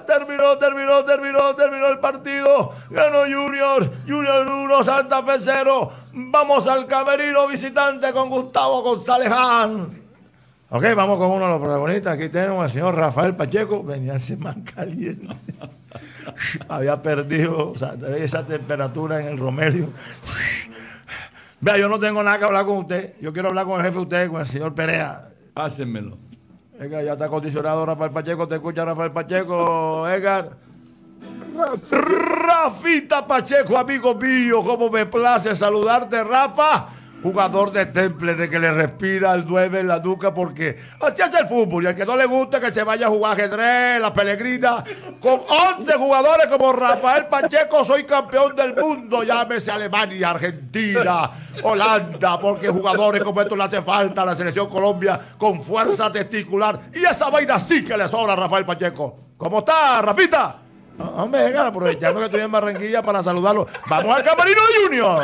terminó, terminó, terminó, terminó el partido, ganó Junior, Junior 1, Santa Fe 0. Vamos al camerino visitante con Gustavo González Hans. Ok, vamos con uno de los protagonistas. Aquí tenemos al señor Rafael Pacheco. Venía ese más caliente. Había perdido o sea, esa temperatura en el Romelio. Vea, yo no tengo nada que hablar con usted. Yo quiero hablar con el jefe de usted, con el señor Perea. Pásenmelo. Edgar, ya está acondicionado Rafael Pacheco. ¿Te escucha Rafael Pacheco, Edgar? Rafita Pacheco, amigo mío, cómo me place saludarte, Rafa. Jugador de temple, de que le respira el 9 en la nuca, porque así es el fútbol. Y al que no le gusta que se vaya a jugar ajedrez, la pelegrina, con 11 jugadores como Rafael Pacheco, soy campeón del mundo. Llámese Alemania, Argentina, Holanda, porque jugadores como estos le hace falta a la selección Colombia con fuerza testicular. Y esa vaina sí que le sobra a Rafael Pacheco. ¿Cómo está, Rafita? Ah, Hombre, venga, aprovechando que estoy en Barranquilla para saludarlo. ¡Vamos al camerino de Junior!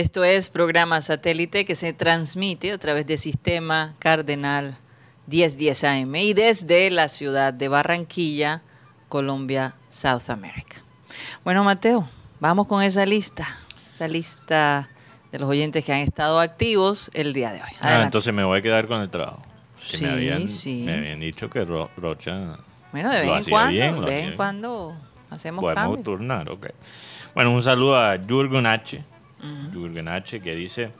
Esto es programa satélite que se transmite a través del sistema Cardenal 1010 AM y desde la ciudad de Barranquilla, Colombia, South America. Bueno, Mateo, vamos con esa lista, esa lista de los oyentes que han estado activos el día de hoy. Ah, entonces me voy a quedar con el trabajo. Que Sí, me, habían, sí. me habían dicho que Ro- Rocha bueno, de vez en cuando, bien, de vez en cuando hacemos Podemos cambios. turnar, ok. Bueno, un saludo a Jürgen H. Jürgen H. que dice,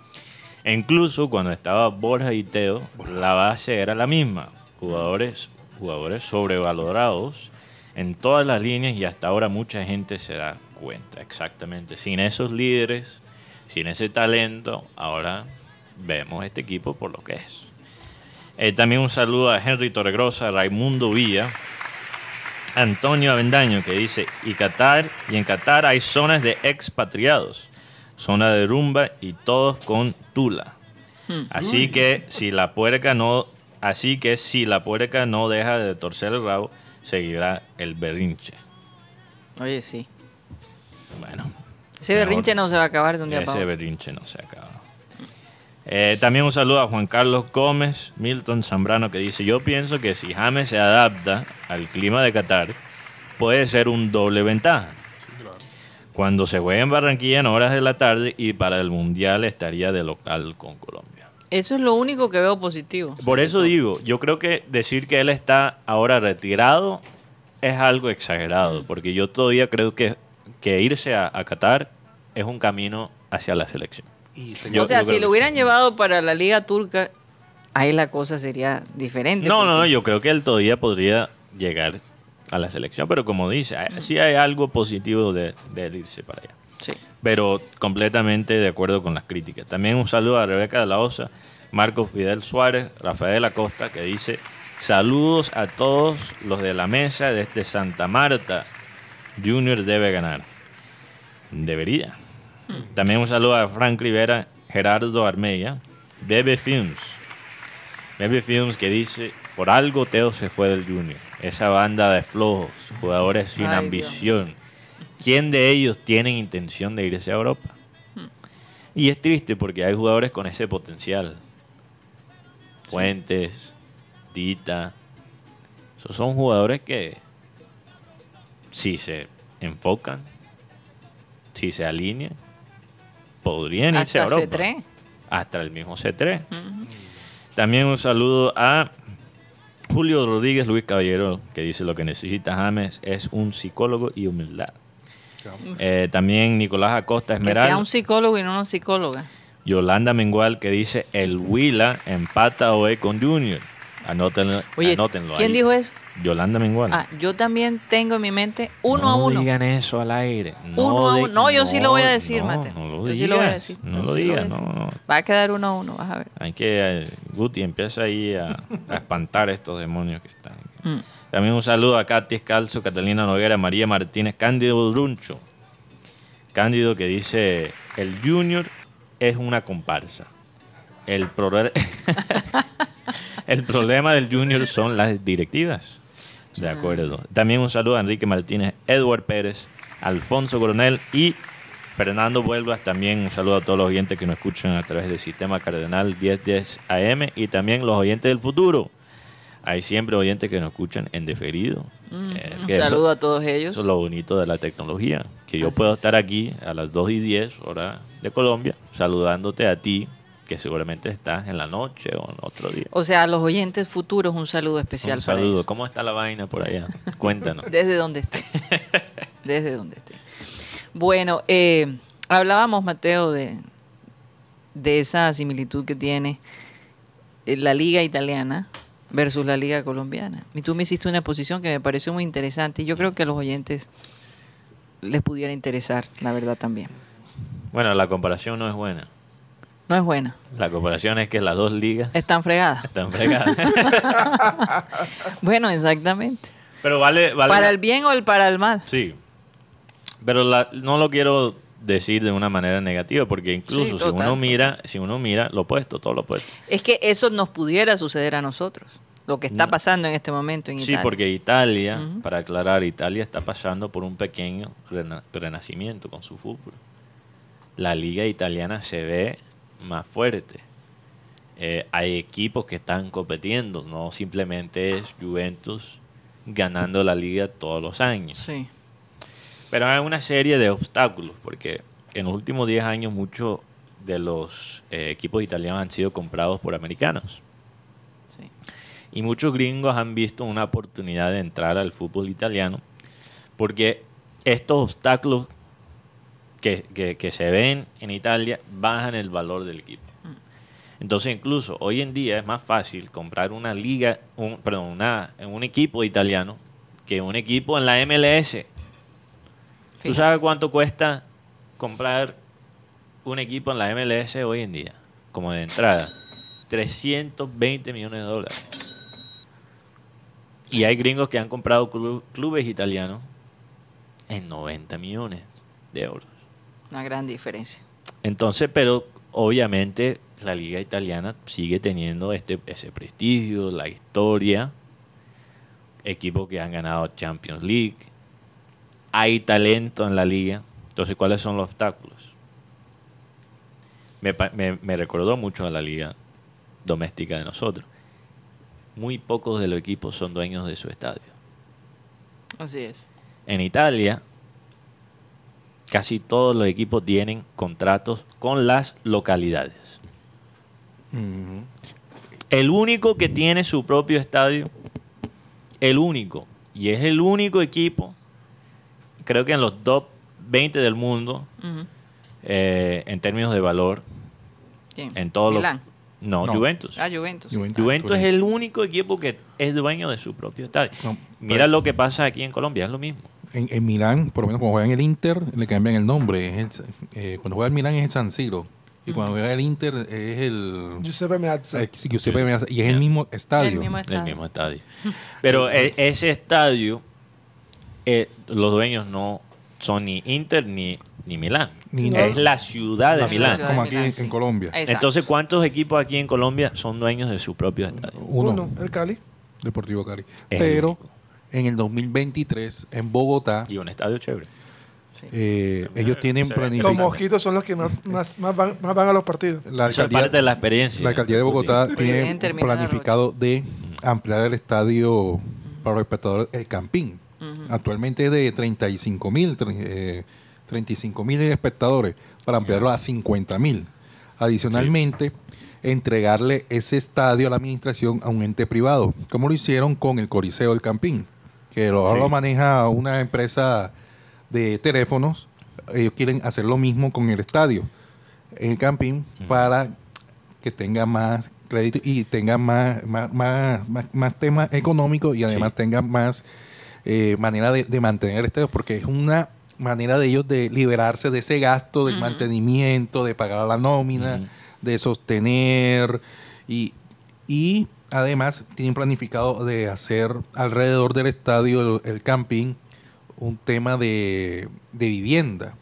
incluso cuando estaba Borja y Teo, la base era la misma. Jugadores, jugadores sobrevalorados en todas las líneas y hasta ahora mucha gente se da cuenta, exactamente. Sin esos líderes, sin ese talento, ahora vemos este equipo por lo que es. Eh, también un saludo a Henry Torregrosa, Raimundo Villa, Antonio Avendaño que dice, y Qatar, y en Qatar hay zonas de expatriados, zona de rumba y todos con tula. Así que si la puerca no, así que si la puerca no deja de torcer el rabo, seguirá el berrinche. Oye, sí. Bueno, Ese Mejor. berrinche no se va a acabar de un día para ese otro. berrinche no se acaba. Eh, también un saludo a Juan Carlos Gómez, Milton Zambrano, que dice, yo pienso que si James se adapta al clima de Qatar, puede ser un doble ventaja. Cuando se juegue en Barranquilla en horas de la tarde y para el Mundial estaría de local con Colombia. Eso es lo único que veo positivo. Por eso digo, yo creo que decir que él está ahora retirado es algo exagerado, porque yo todavía creo que, que irse a, a Qatar es un camino hacia la selección. Y Yo- o sea, si lo hubieran llevado para la Liga Turca, ahí la cosa sería diferente. No, no, no, porque- yo creo que él todavía podría llegar a la selección, pero como dice, hay- sí hay algo positivo de, irse para allá. Sí. Pero completamente de acuerdo con las críticas. También un saludo a Rebeca de la Osa, Marcos Fidel Suárez, Rafael Acosta, que dice, saludos a todos los de la mesa desde Santa Marta. Junior debe ganar. Debería. También un saludo a Frank Rivera, Gerardo Armella, Bebe Films. Bebe Films que dice, por algo Teo se fue del Junior. Esa banda de flojos, jugadores sin Ay, ambición. ¿Quién de ellos tienen intención de irse a Europa? Y es triste porque hay jugadores con ese potencial. Fuentes, Tita. Esos son jugadores que si se enfocan, si se alinean, podrían irse a Europa. C3. Hasta el mismo C3. También un saludo a Julio Rodríguez Luis Caballero, que dice lo que necesita James es un psicólogo y humildad. Eh, también Nicolás Acosta Que sea Esmeralda. un psicólogo y no una psicóloga. Yolanda Mengual que dice el Huila empata hoy con Junior. Anótenlo, Oye, anótenlo ¿quién ahí. dijo eso? Yolanda Mengual. Ah, yo también tengo en mi mente uno no a uno. digan eso al aire. Uno a uno. No, yo sí lo voy a decir, no, Mateo. No lo yo digas. sí lo voy a decir. No lo sí digas, no, no. Va a quedar uno a uno, vas a ver. Hay que, eh, Guti, empieza ahí a, a espantar estos demonios que están. aquí. Mm. También un saludo a Katy Escalzo, Catalina Noguera, María Martínez, Cándido Druncho. Cándido que dice, el Junior es una comparsa. El, prole- el problema del Junior son las directivas. De acuerdo. También un saludo a Enrique Martínez, Edward Pérez, Alfonso Coronel y Fernando Vuelvas. También un saludo a todos los oyentes que nos escuchan a través del Sistema Cardenal 1010 AM y también los oyentes del futuro. Hay siempre oyentes que nos escuchan en deferido. Eh, Un eso- saludo a todos ellos. eso es lo bonito de la tecnología, que yo Así puedo es. estar aquí a las 2 y 10 hora de Colombia, saludándote a ti, que seguramente estás en la noche o en otro día. O sea, a los oyentes futuros, un saludo especial Un para saludo. ellos. ¿Cómo está la vaina por allá? Cuéntanos. Desde donde esté. Desde donde esté. Bueno, eh, hablábamos, Mateo, de, de esa similitud que tiene eh, la liga italiana versus la liga colombiana. Y tú me hiciste una exposición que me pareció muy interesante y yo creo que a los oyentes les pudiera interesar, la verdad también. Bueno, la comparación no es buena. No es buena. La comparación es que las dos ligas Están fregadas. están fregadas. Bueno, exactamente. Pero vale, vale. Para el bien o el para el mal. Sí. Pero la- no lo quiero decir de una manera negativa, porque incluso Sí, si uno mira, si uno mira lo opuesto, todo lo opuesto. Es que eso nos pudiera suceder a nosotros. Lo que está No. pasando en este momento en Sí, Italia. porque Italia, para aclarar, Italia está pasando por un pequeño rena- renacimiento con su fútbol. la liga italiana se ve más fuerte. Eh, hay equipos que están compitiendo, no simplemente es Juventus ganando la liga todos los años. Sí. Pero hay una serie de obstáculos, porque en los últimos 10 años muchos de los eh, equipos italianos han sido comprados por americanos. sí. Y muchos gringos han visto una oportunidad de entrar al fútbol italiano, porque estos obstáculos que, que- que se ven en Italia bajan el valor del equipo. Entonces incluso hoy en día es más fácil comprar una liga, un, perdón, una, un equipo italiano que un equipo en la MLS. ¿Tú Fíjate. sabes cuánto cuesta comprar un equipo en la MLS hoy en día? Como de entrada. 320 millones de dólares. Y hay gringos que han comprado clu- clubes italianos en 90 millones de euros. Una gran diferencia. Entonces, pero obviamente la liga italiana sigue teniendo este, ese prestigio, la historia, equipos que han ganado Champions League, hay talento en la liga. Entonces, ¿cuáles son los obstáculos? Me, me- me recordó mucho a la liga doméstica de nosotros. Muy pocos de los equipos son dueños de su estadio. Así es. En Italia, casi todos los equipos tienen contratos con las localidades. El único que tiene su propio estadio, el único, y es el único equipo, creo que en los top 20 del mundo, eh, en términos de valor, ¿Quién? en todos los... No, No. Juventus. Ah, Juventus. Juventus. Juventus es el único equipo que es dueño de su propio estadio. No, Mira lo que pasa aquí en Colombia, es lo mismo. En, en Milán, por lo menos cuando juegan el Inter, le cambian el nombre. Es el- eh, cuando juega el Milán es el San Siro. Y cuando juega el Inter es el... Giuseppe Meazza. eh, Giuseppe Meazza, y es el mismo estadio. El mismo estadio. mismo estadio. Pero e- ese estadio, eh, los dueños no son ni Inter ni, ni Milán. Ni es no. la ciudad de La Milán. ciudad Como de aquí Milán, en, sí. en Colombia. Exacto. Entonces, ¿cuántos equipos aquí en Colombia son dueños de su propio estadio? Uno, Uno, el Cali. Deportivo Cali. Es el Pero. En el 2023, en Bogotá, Y un estadio chévere. eh, ellos tienen ve Los planificado... mosquitos son los que más, más, más van, más van a los partidos. La Eso es alcaldía, parte de la experiencia. la alcaldía de Bogotá tiene planificado de ampliar el estadio para los espectadores, el Campín. Actualmente es de 35 mil, 35 mil espectadores, para ampliarlo a 50 mil. Adicionalmente, entregarle ese estadio a la administración a un ente privado, como lo hicieron con el Coliseo del Campín, que lo, ahora Sí. lo maneja una empresa de teléfonos. Ellos quieren hacer lo mismo con el estadio, el Campín, para que tenga más crédito y tenga más, más, más, más, más temas económicos y además Sí. tenga más eh, manera de, de mantener estadios, porque es una manera de ellos de liberarse de ese gasto del mantenimiento, de pagar la nómina, de sostener y, y además tienen planificado de hacer alrededor del estadio, el, el camping, un tema de, de vivienda.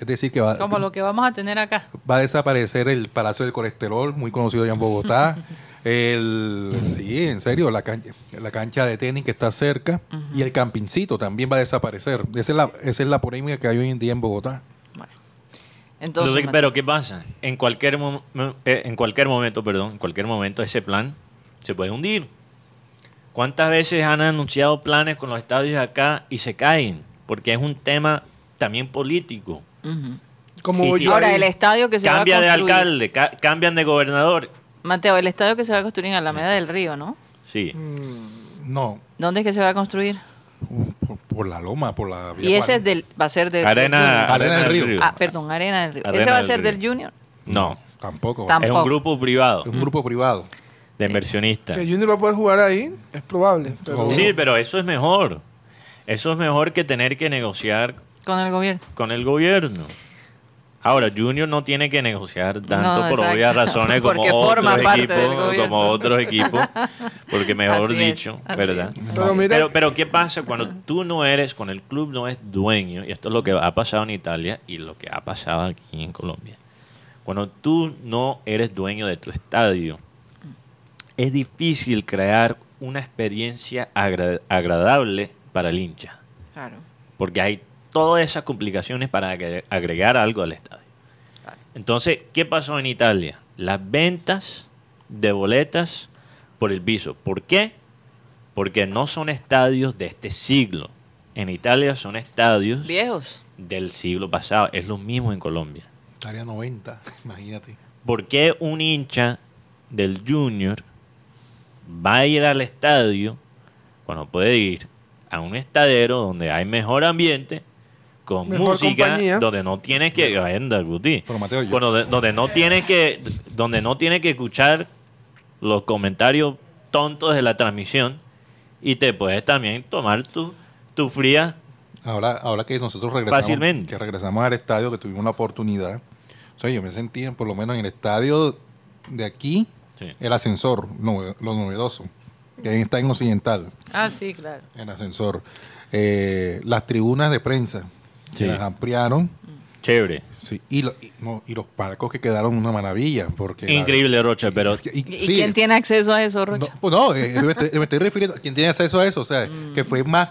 Es decir, que va, Como lo que vamos a tener acá. va a desaparecer el Palacio del Colesterol, muy conocido allá en Bogotá. el, sí, en serio, la cancha, la cancha de tenis que está cerca. Y el campincito también va a desaparecer. Esa es, la, esa es la polémica que hay hoy en día en Bogotá. Bueno. Entonces, Entonces, pero ¿qué pasa? En cualquier, eh, en cualquier momento, perdón, en cualquier momento ese plan se puede hundir. ¿Cuántas veces han anunciado planes con los estadios acá y se caen? Porque es un tema también político. Como Y- yo Ahora, ahí- el estadio que se Cambia va a de alcalde, ca- cambian de gobernador. Mateo, el estadio que se va a construir en Alameda del Río, ¿no? Sí. No, ¿Dónde es que se va a construir? por, por la loma, por la vía Y ese es del, va a ser del Arena, del Junior. Arena del Río. Ah, perdón, Arena del Río. Arena ese va a del ser Río. del Junior. No, Tampoco. Tampoco. es un grupo privado Es un grupo privado. De inversionistas. que Junior va a poder jugar ahí, es probable. Pero Sí, pero eso es mejor. Eso es mejor que tener que negociar Con el gobierno. con el gobierno. Ahora, Junior no tiene que negociar tanto No, por exacto. obvias razones como otros equipos, como otros equipos, porque mejor Así dicho, ¿verdad? Pero mira- Pero, pero ¿qué pasa cuando tú no eres, cuando el club no es dueño, y esto es lo que ha pasado en Italia y lo que ha pasado aquí en Colombia? Cuando tú no eres dueño de tu estadio, es difícil crear una experiencia agra- agradable para el hincha. Claro. Porque hay todas esas complicaciones para agre- agregar algo al estadio. Entonces, ¿qué pasó en Italia? Las ventas de boletas por el piso. ¿Por qué? Porque no son estadios de este siglo. En Italia son estadios Viejos. del siglo pasado. Es lo mismo en Colombia. Área 90, imagínate. ¿Por qué un hincha del Junior va a ir al estadio cuando puede ir a un estadero donde hay mejor ambiente, con Mejor música, compañía. donde no tiene que anda, Guti. Pero, Mateo, yo- Bueno, de- donde no tiene que donde no tiene que escuchar los comentarios tontos de la transmisión y te puedes también tomar tu tu fría Ahora, ahora que nosotros regresamos, Fácilmente. que regresamos al estadio, que tuvimos la oportunidad, o sea, yo me sentía, por lo menos en el estadio de aquí, Sí. el ascensor, no, lo novedoso, que está en Occidental, Ah, sí, claro. el ascensor. Eh, las tribunas de prensa, Sí. las ampliaron, chévere. sí, y, lo- y- no, y los palcos que quedaron una maravilla, porque... la- Increíble Rocha, pero y- ¿Y sí, quién tiene acceso a eso, Rocha? No, pues no, eh, me, estoy, me estoy refiriendo a quien tiene acceso a eso, o sea, Mm. que fue más,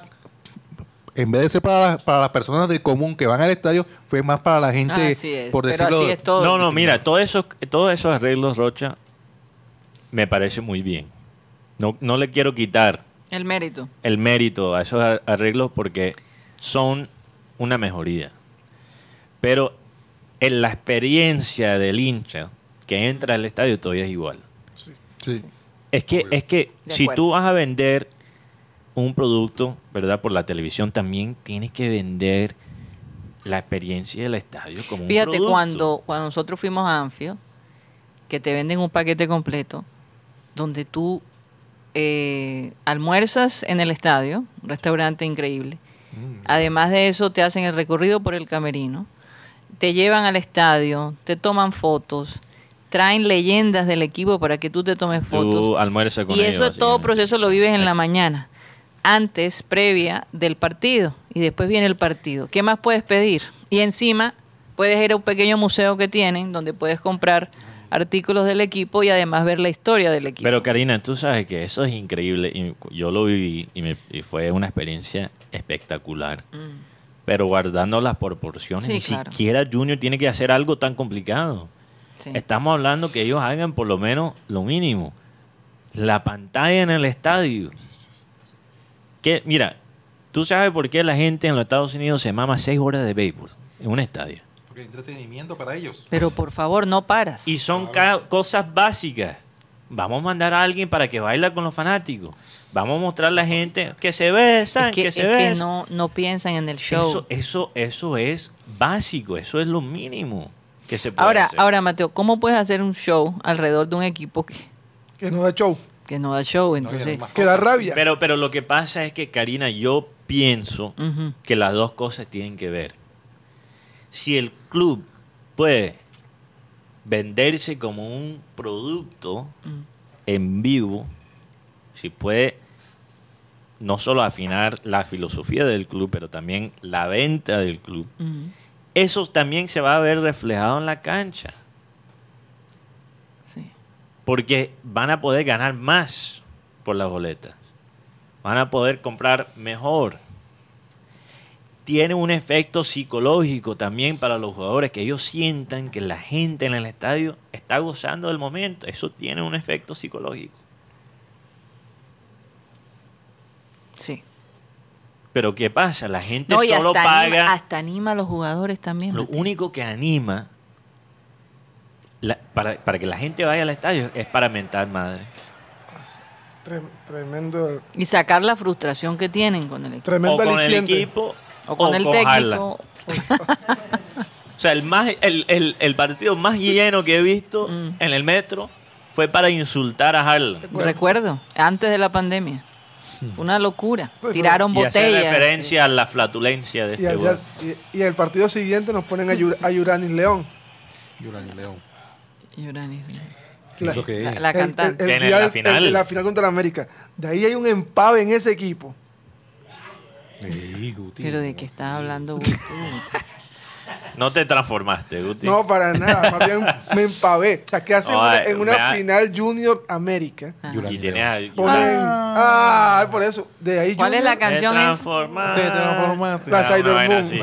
en vez de ser para, las- para las personas del común que van al estadio, fue más para la gente, Así es, por pero decirlo... así es todo. No, no, mira, todo eso, todos esos arreglos, Rocha, me parece muy bien. No, no le quiero quitar El mérito. el mérito a esos ar- arreglos porque son una mejoría. Pero en la experiencia del hincha que entra al estadio todavía es igual. Sí. Es que, es que De si acuerdo. tú vas a vender un producto, ¿verdad? Por la televisión, también tienes que vender la experiencia del estadio como un Fíjate, producto. cuando, cuando nosotros fuimos a Anfield, que te venden un paquete completo, donde tú eh, almuerzas en el estadio, un restaurante increíble. Además de eso, te hacen el recorrido por el camerino, te llevan al estadio, te toman fotos, traen leyendas del equipo para que tú te tomes fotos. Tú almuerzas con Y ellos, eso todo proceso lo vives en la mañana, antes, previa del partido, y después viene el partido. ¿Qué más puedes pedir? Y encima puedes ir a un pequeño museo que tienen, donde puedes comprar artículos del equipo y además ver la historia del equipo. Pero Karina, tú sabes que eso es increíble. Y yo lo viví y, me- y fue una experiencia espectacular. Pero guardando las proporciones, Mm. Sí, ni claro. siquiera Junior tiene que hacer algo tan complicado. Sí. Estamos hablando que ellos hagan por lo menos lo mínimo. La pantalla en el estadio. Que, mira, tú sabes por qué la gente en los Estados Unidos se mama seis horas de béisbol en un estadio. Porque hay entretenimiento para ellos. Pero por favor, no paras. Y son cosas básicas. Vamos a mandar a alguien para que baila con los fanáticos. Vamos a mostrar a la gente que se besan, es que, que, se es que besan. no, no piensan en el show. Eso, eso, eso es básico, eso es lo mínimo que se puede ahora, hacer. ahora, Mateo, ¿cómo puedes hacer un show alrededor de un equipo que, Que no da show. que no da show? No, Entonces, además- Que da rabia. Pero, pero lo que pasa es que, Karina, yo pienso que las dos cosas tienen que ver. Si el club puede venderse como un producto en vivo, si puede no solo afinar la filosofía del club, pero también la venta del club, Ujú. eso también se va a ver reflejado en la cancha. Sí. Porque van a poder ganar más por las boletas. Van a poder comprar mejor. Tiene un efecto psicológico también para los jugadores, que ellos sientan que la gente en el estadio está gozando del momento. Eso tiene un efecto psicológico. Sí. Pero ¿qué pasa? La gente No, solo hasta, paga... anima, hasta anima a los jugadores también. Lo Mateo. único que anima la- para, para que la gente vaya al estadio es para mentar madre. Tre- tremendo, Y sacar la frustración que tienen con el equipo. tremendo o con el equipo O con el Haaland. técnico. O sea, el, más, el, el- el partido más lleno que he visto Mm. en el metro fue para insultar a Harlan. Recuerdo, antes de la pandemia. Fue una locura. Pues, Tiraron Y hacer botellas. referencia a la flatulencia de Y, este al y- y el partido siguiente nos ponen a, Yur- a Yuranis León. Yurani León. Llorani. ¿Qué eso qué La, es? la El- cantante. el- el la final. el- en la final contra la América. De ahí hay un empave en ese equipo. Ey, Guti. Pero de qué estás hablando tú? No te transformaste, Guti. No, para nada. Más bien me empavé. O sea, que hacen No, una- ay, en una vea. final Junior América. y tienes a- Ponen. Ah, por eso. De ahí ¿Cuál es Junior- la canción? Te es? transformaste. Te transformaste. La Sailor una vaina Moon. así.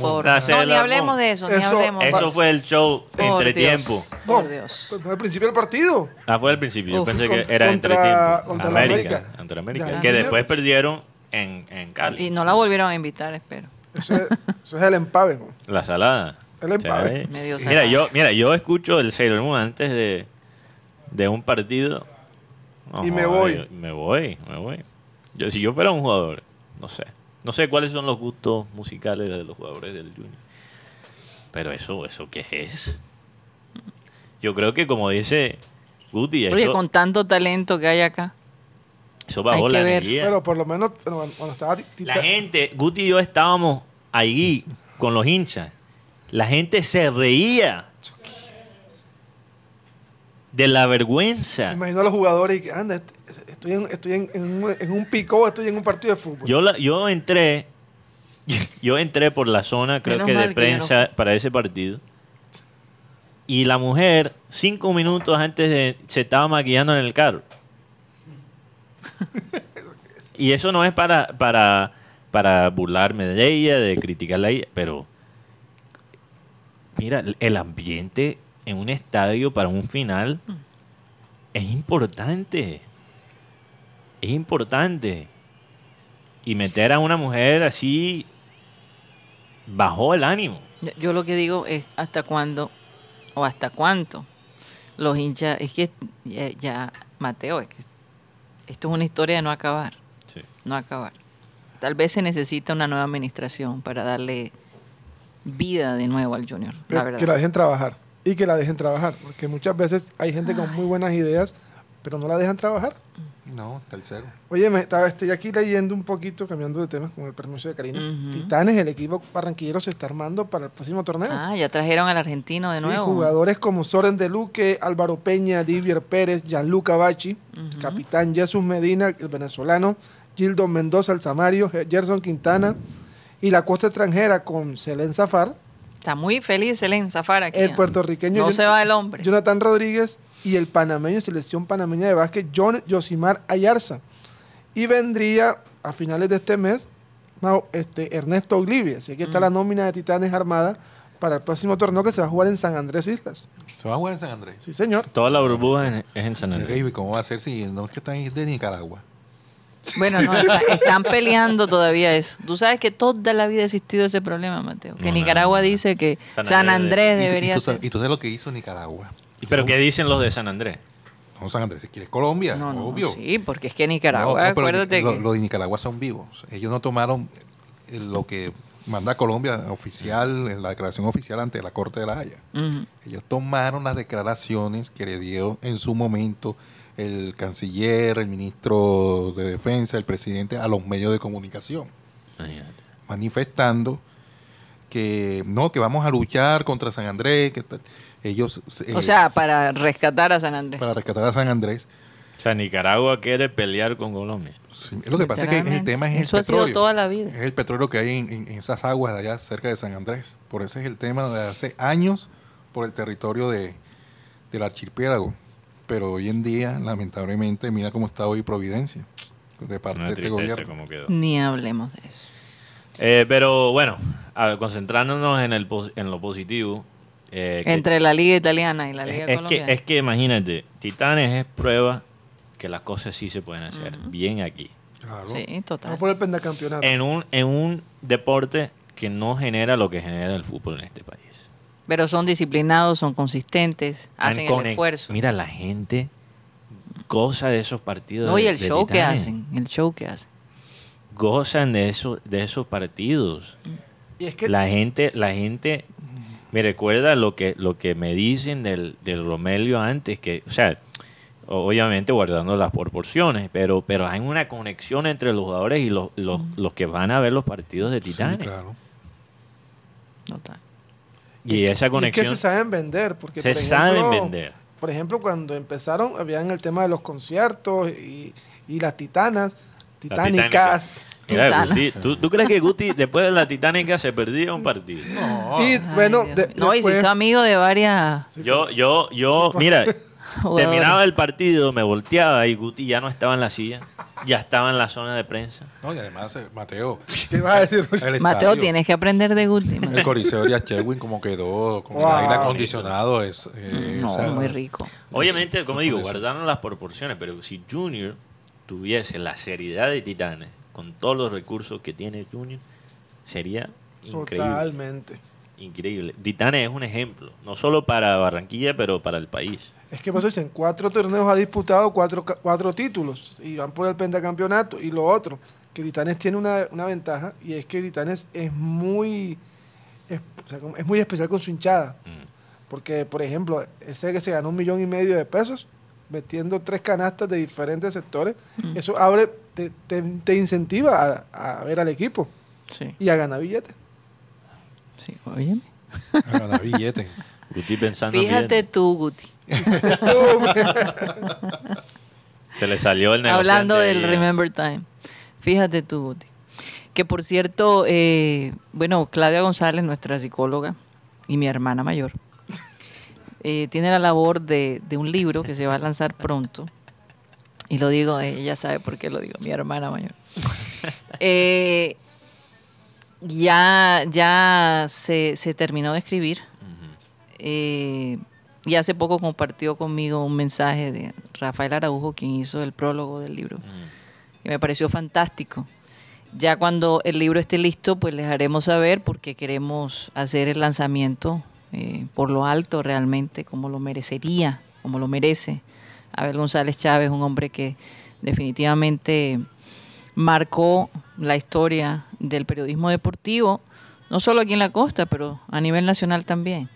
Por- La No, Sailor ni hablemos Moon. de eso, ni Eso- hablemos. Eso fue el show Por entre Dios. tiempo. Por No, Dios. pues, al principio del partido. Ah, fue al principio. Yo Uf. pensé que era contra- entre tiempo. contra la América. América. Contra América. Ya. Que después perdieron en, en Cali. Y no la volvieron a invitar, espero. Eso es, eso es el empave. La salada. El empave. Medio Mira, yo, mira, yo escucho el Sailor Moon antes de, de un partido. No Y me voy. yo- me voy, me voy. Yo, si yo fuera un jugador, no sé. No sé cuáles son los gustos musicales de los jugadores del Junior. Pero eso, ¿eso qué es? Yo creo que como dice Guti, Oye, eso, con tanto talento que hay acá. Eso bajó hay la que ver. energía. Pero por lo menos cuando estaba Tita- La gente, Guti y yo estábamos ahí con los hinchas. La gente se reía de la vergüenza. Imagino a los jugadores y que anda, est- estoy en, estoy en, en un, en un pico, estoy en un partido de fútbol. Yo, la- yo entré, yo entré por la zona, creo Menos que de que no prensa para ese partido. Y la mujer, cinco minutos antes de, se estaba maquillando en el carro. Y eso no es para, para, para burlarme de ella, de criticarla pero mira, el ambiente en un estadio para un final es importante. Es importante. Y meter a una mujer así bajó el ánimo. Yo- lo que digo es hasta cuándo o hasta cuánto los hinchas. Es que ya, Mateo, es que esto es una historia de no acabar. No acabar. Tal vez se necesita una nueva administración para darle vida de nuevo al Junior. Pero La verdad. que la dejen trabajar. Y que la dejen trabajar. Porque muchas veces hay gente con muy buenas ideas, pero no la dejan trabajar. No, tercero. Oye, me estaba estoy aquí leyendo un poquito, cambiando de temas con el permiso de Karina. Titanes, el equipo barranquillero se está armando para el próximo torneo. Ah, ya trajeron al argentino de Sí, nuevo. jugadores como Soren de Luque, Álvaro Peña, Divier Pérez, Gianluca Bachi, capitán Jesús Medina, el venezolano, Gildo Mendoza, el Samario, Gerson Quintana y la costa extranjera con Selén Zafar, Está muy feliz el Zafar aquí. el puertorriqueño No se va el hombre. Jonathan Rodríguez y el panameño selección panameña de básquet John Yosimar Ayarza. Y vendría a finales de este mes este, Ernesto Oglivia. Así que está Mm. la nómina de Titanes armada para el próximo torneo que se va a jugar en San Andrés Islas. Se va a jugar en San Andrés. Sí, señor. Toda la burbuja en- es en San Andrés. Ey, ¿Cómo va a ser si no es que están de Nicaragua? Bueno, no, está- están peleando todavía eso. Tú sabes que toda la vida ha existido ese problema, Mateo. Que No, Nicaragua no, no. dice que San San, Andrés Y- y, debería tú ser. y tú sabes lo que hizo Nicaragua. ¿Pero qué dicen los de San Andrés? No, San Andrés, si quieres Colombia, No, no, obvio. sí, porque es que Nicaragua, No, no, pero acuérdate que... lo de Nicaragua son vivos. Ellos no tomaron eh, lo que manda Colombia oficial, la declaración oficial ante la Corte de la Haya. Ellos tomaron las declaraciones que le dio en su momento el canciller, el ministro de Defensa, el presidente a los medios de comunicación, manifestando que no, que vamos a luchar contra San Andrés, que tal. Ellos eh, O sea, para rescatar a San Andrés. para rescatar a San Andrés. O sea, Nicaragua quiere pelear con Colombia. Sí, Lo que pasa es que el tema es Eso el ha sido petróleo. toda la vida. Es el petróleo que hay en, esas aguas de allá cerca de San Andrés. Por eso es el tema de hace años por el territorio de, del archipiélago. Pero hoy en día, lamentablemente, mira cómo está hoy Providencia de parte Una de este gobierno. como quedó. Ni hablemos de eso. Eh, pero bueno, a- concentrándonos en, el, pos- en lo positivo. Eh, que- Entre la liga italiana y la liga es, que, colombiana. es que imagínate, Titanes es prueba que las cosas sí se pueden hacer bien aquí. Claro. Sí, total. Vamos por el pentacampeonato. En un, en un deporte que no genera lo que genera el fútbol en este país. Pero son disciplinados, son consistentes, hacen el esfuerzo. Mira, la gente goza de esos partidos. No, y el de show que hacen, el show que hacen. Gozan de, esos de esos partidos. y es que La gente, la gente me recuerda lo que, lo que me dicen del, del Romelio antes, que, o sea, obviamente guardando las proporciones, pero, pero hay una conexión entre los jugadores y los, los, los que van a ver los partidos de Sí, Titanes. claro. Total. Y esa y es que conexión se saben vender. Porque, se por saben ejemplo, vender. Por ejemplo, cuando empezaron, habían el tema de los conciertos y, y las titanas, titánicas. Mira. Guti, ¿tú, tú crees que Guti después de la Titánica se perdía un partido? y bueno, Ay, de- Dios. no, y si después- es amigo de varias. Yo, yo, yo, mira, Jugadores. terminaba el partido, me volteaba y Guti ya no estaba en la silla, ya estaba en la zona de prensa. No, y además, eh, Mateo. ¿Qué vas a decir? el Mateo, estadio, tienes que aprender de Guti. man. El Coliseo de Sherwin como quedó, con Wow. el aire acondicionado, es... eh, No, muy rico. Obviamente, como digo, guardaron las proporciones, pero si Junior tuviese la seriedad de Titanes, con todos los recursos que tiene Junior, sería increíble. Totalmente. Increíble. Titanes es un ejemplo, no solo para Barranquilla, pero para el país. Es que por eso dicen, cuatro torneos ha disputado cuatro, cuatro títulos y van por el pentacampeonato. Y lo otro, que Titanes tiene una, una ventaja y es que Titanes es muy, es, o sea, como- es muy especial con su hinchada. Mm. Porque, por ejemplo, ese que se ganó un millón y medio de pesos metiendo tres canastas de diferentes sectores, eso abre, te, te- te incentiva a, a ver al equipo Sí, y a ganar billetes. sí, óyeme. a ganar billete. Guti pensando Fíjate bien. tú, Guti. Se le salió el negociante Hablando del ahí, ¿eh? Remember Time. Fíjate tú, Guti. Que por cierto, eh, bueno, Claudia González, nuestra psicóloga y mi hermana mayor, eh, tiene la labor de, de un libro que se va a lanzar pronto. Y lo digo, eh, ella sabe por qué lo digo, mi hermana mayor. Eh, ya ya se, se terminó de escribir. Eh, y hace poco compartió conmigo un mensaje de Rafael Araujo, quien hizo el prólogo del libro, que me pareció fantástico. Ya cuando el libro esté listo, pues les haremos saber porque queremos hacer el lanzamiento eh, por lo alto realmente, como lo merecería, como lo merece. Abel González Chávez, un hombre que definitivamente marcó la historia del periodismo deportivo, no solo aquí en la costa, pero a nivel nacional también.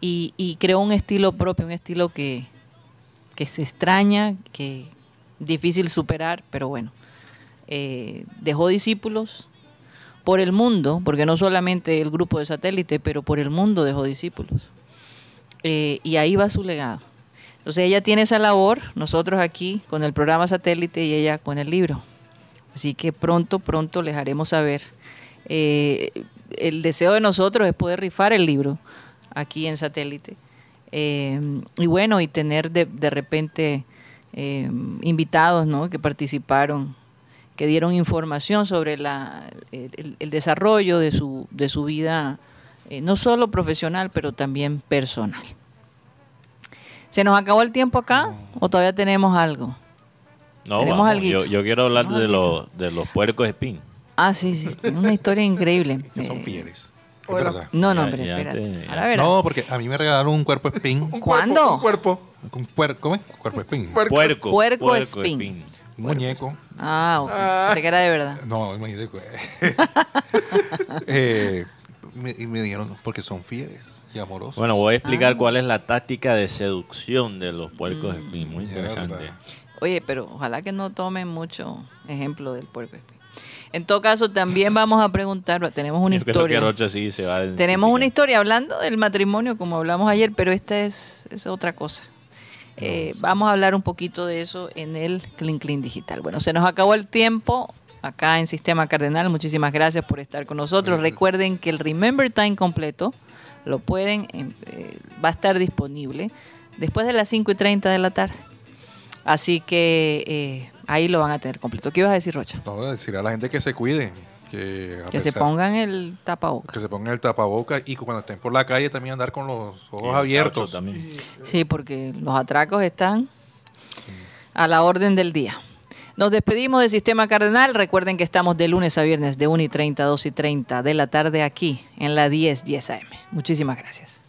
Y, creó un estilo propio, un estilo que, que se extraña, que difícil superar, pero bueno. Eh, dejó discípulos por el mundo, porque no solamente el grupo de satélite, pero por el mundo dejó discípulos. Eh, y ahí va su legado. Entonces ella tiene esa labor, nosotros aquí con el programa satélite y ella con el libro. Así que pronto, pronto les haremos saber. Eh, el deseo de nosotros es poder rifar el libro aquí en satélite. Eh, y bueno, y tener de, de repente eh, invitados ¿no? que participaron, que dieron información sobre la, el, el desarrollo de su, de su vida, no solo profesional, pero también personal. ¿Se nos acabó el tiempo acá o todavía tenemos algo? No, Tenemos vamos, yo, yo quiero hablar de los, de los puercos espín. Ah, sí, sí, una historia increíble. Que son Eh, fieles. No, no, ya espérate. No, porque a mí me regalaron un cuerpo espín. Un cuerpo- ¿Cuándo? Un cuerpo. Un puer- ¿Cómo es? Cuerpo espín. Puerco. Puerco. Puerco espín. Un muñeco. Ah, ok. Pensé que era de verdad. No, imagínate. eh, me, y me dijeron, porque son fieles y amorosos. Bueno, voy a Ah. explicar cuál es la táctica de seducción de los puercos espín. Muy interesante. Oye, pero ojalá que no tomen mucho ejemplo del puerco espín. En todo caso, también vamos a preguntar, tenemos una Yo creo que historia. Rocha sí se va a Tenemos una historia hablando del matrimonio, como hablamos ayer, pero esta es, es otra cosa. Eh, vamos a hablar un poquito de eso en el Clean Clean Digital. Bueno, se nos acabó el tiempo acá en Sistema Cardenal. Muchísimas gracias por estar con nosotros. Recuerden que el Remember Time completo lo pueden, em, eh, va a estar disponible después de las 5 y 30 de la tarde. Así que eh, ahí lo van a tener completo. ¿Qué ibas a decir, Rocha? No, decir a la gente que se cuide. Que, Que se pongan el tapabocas. Que se pongan el tapaboca y cuando estén por la calle también andar con los ojos abiertos. también. Sí, porque los atracos están a la orden del día. Nos despedimos de Sistema Cardenal. Recuerden que estamos de lunes a viernes de 1 y 30 a 2 y 30 de la tarde aquí en la 10 10 AM. Muchísimas gracias.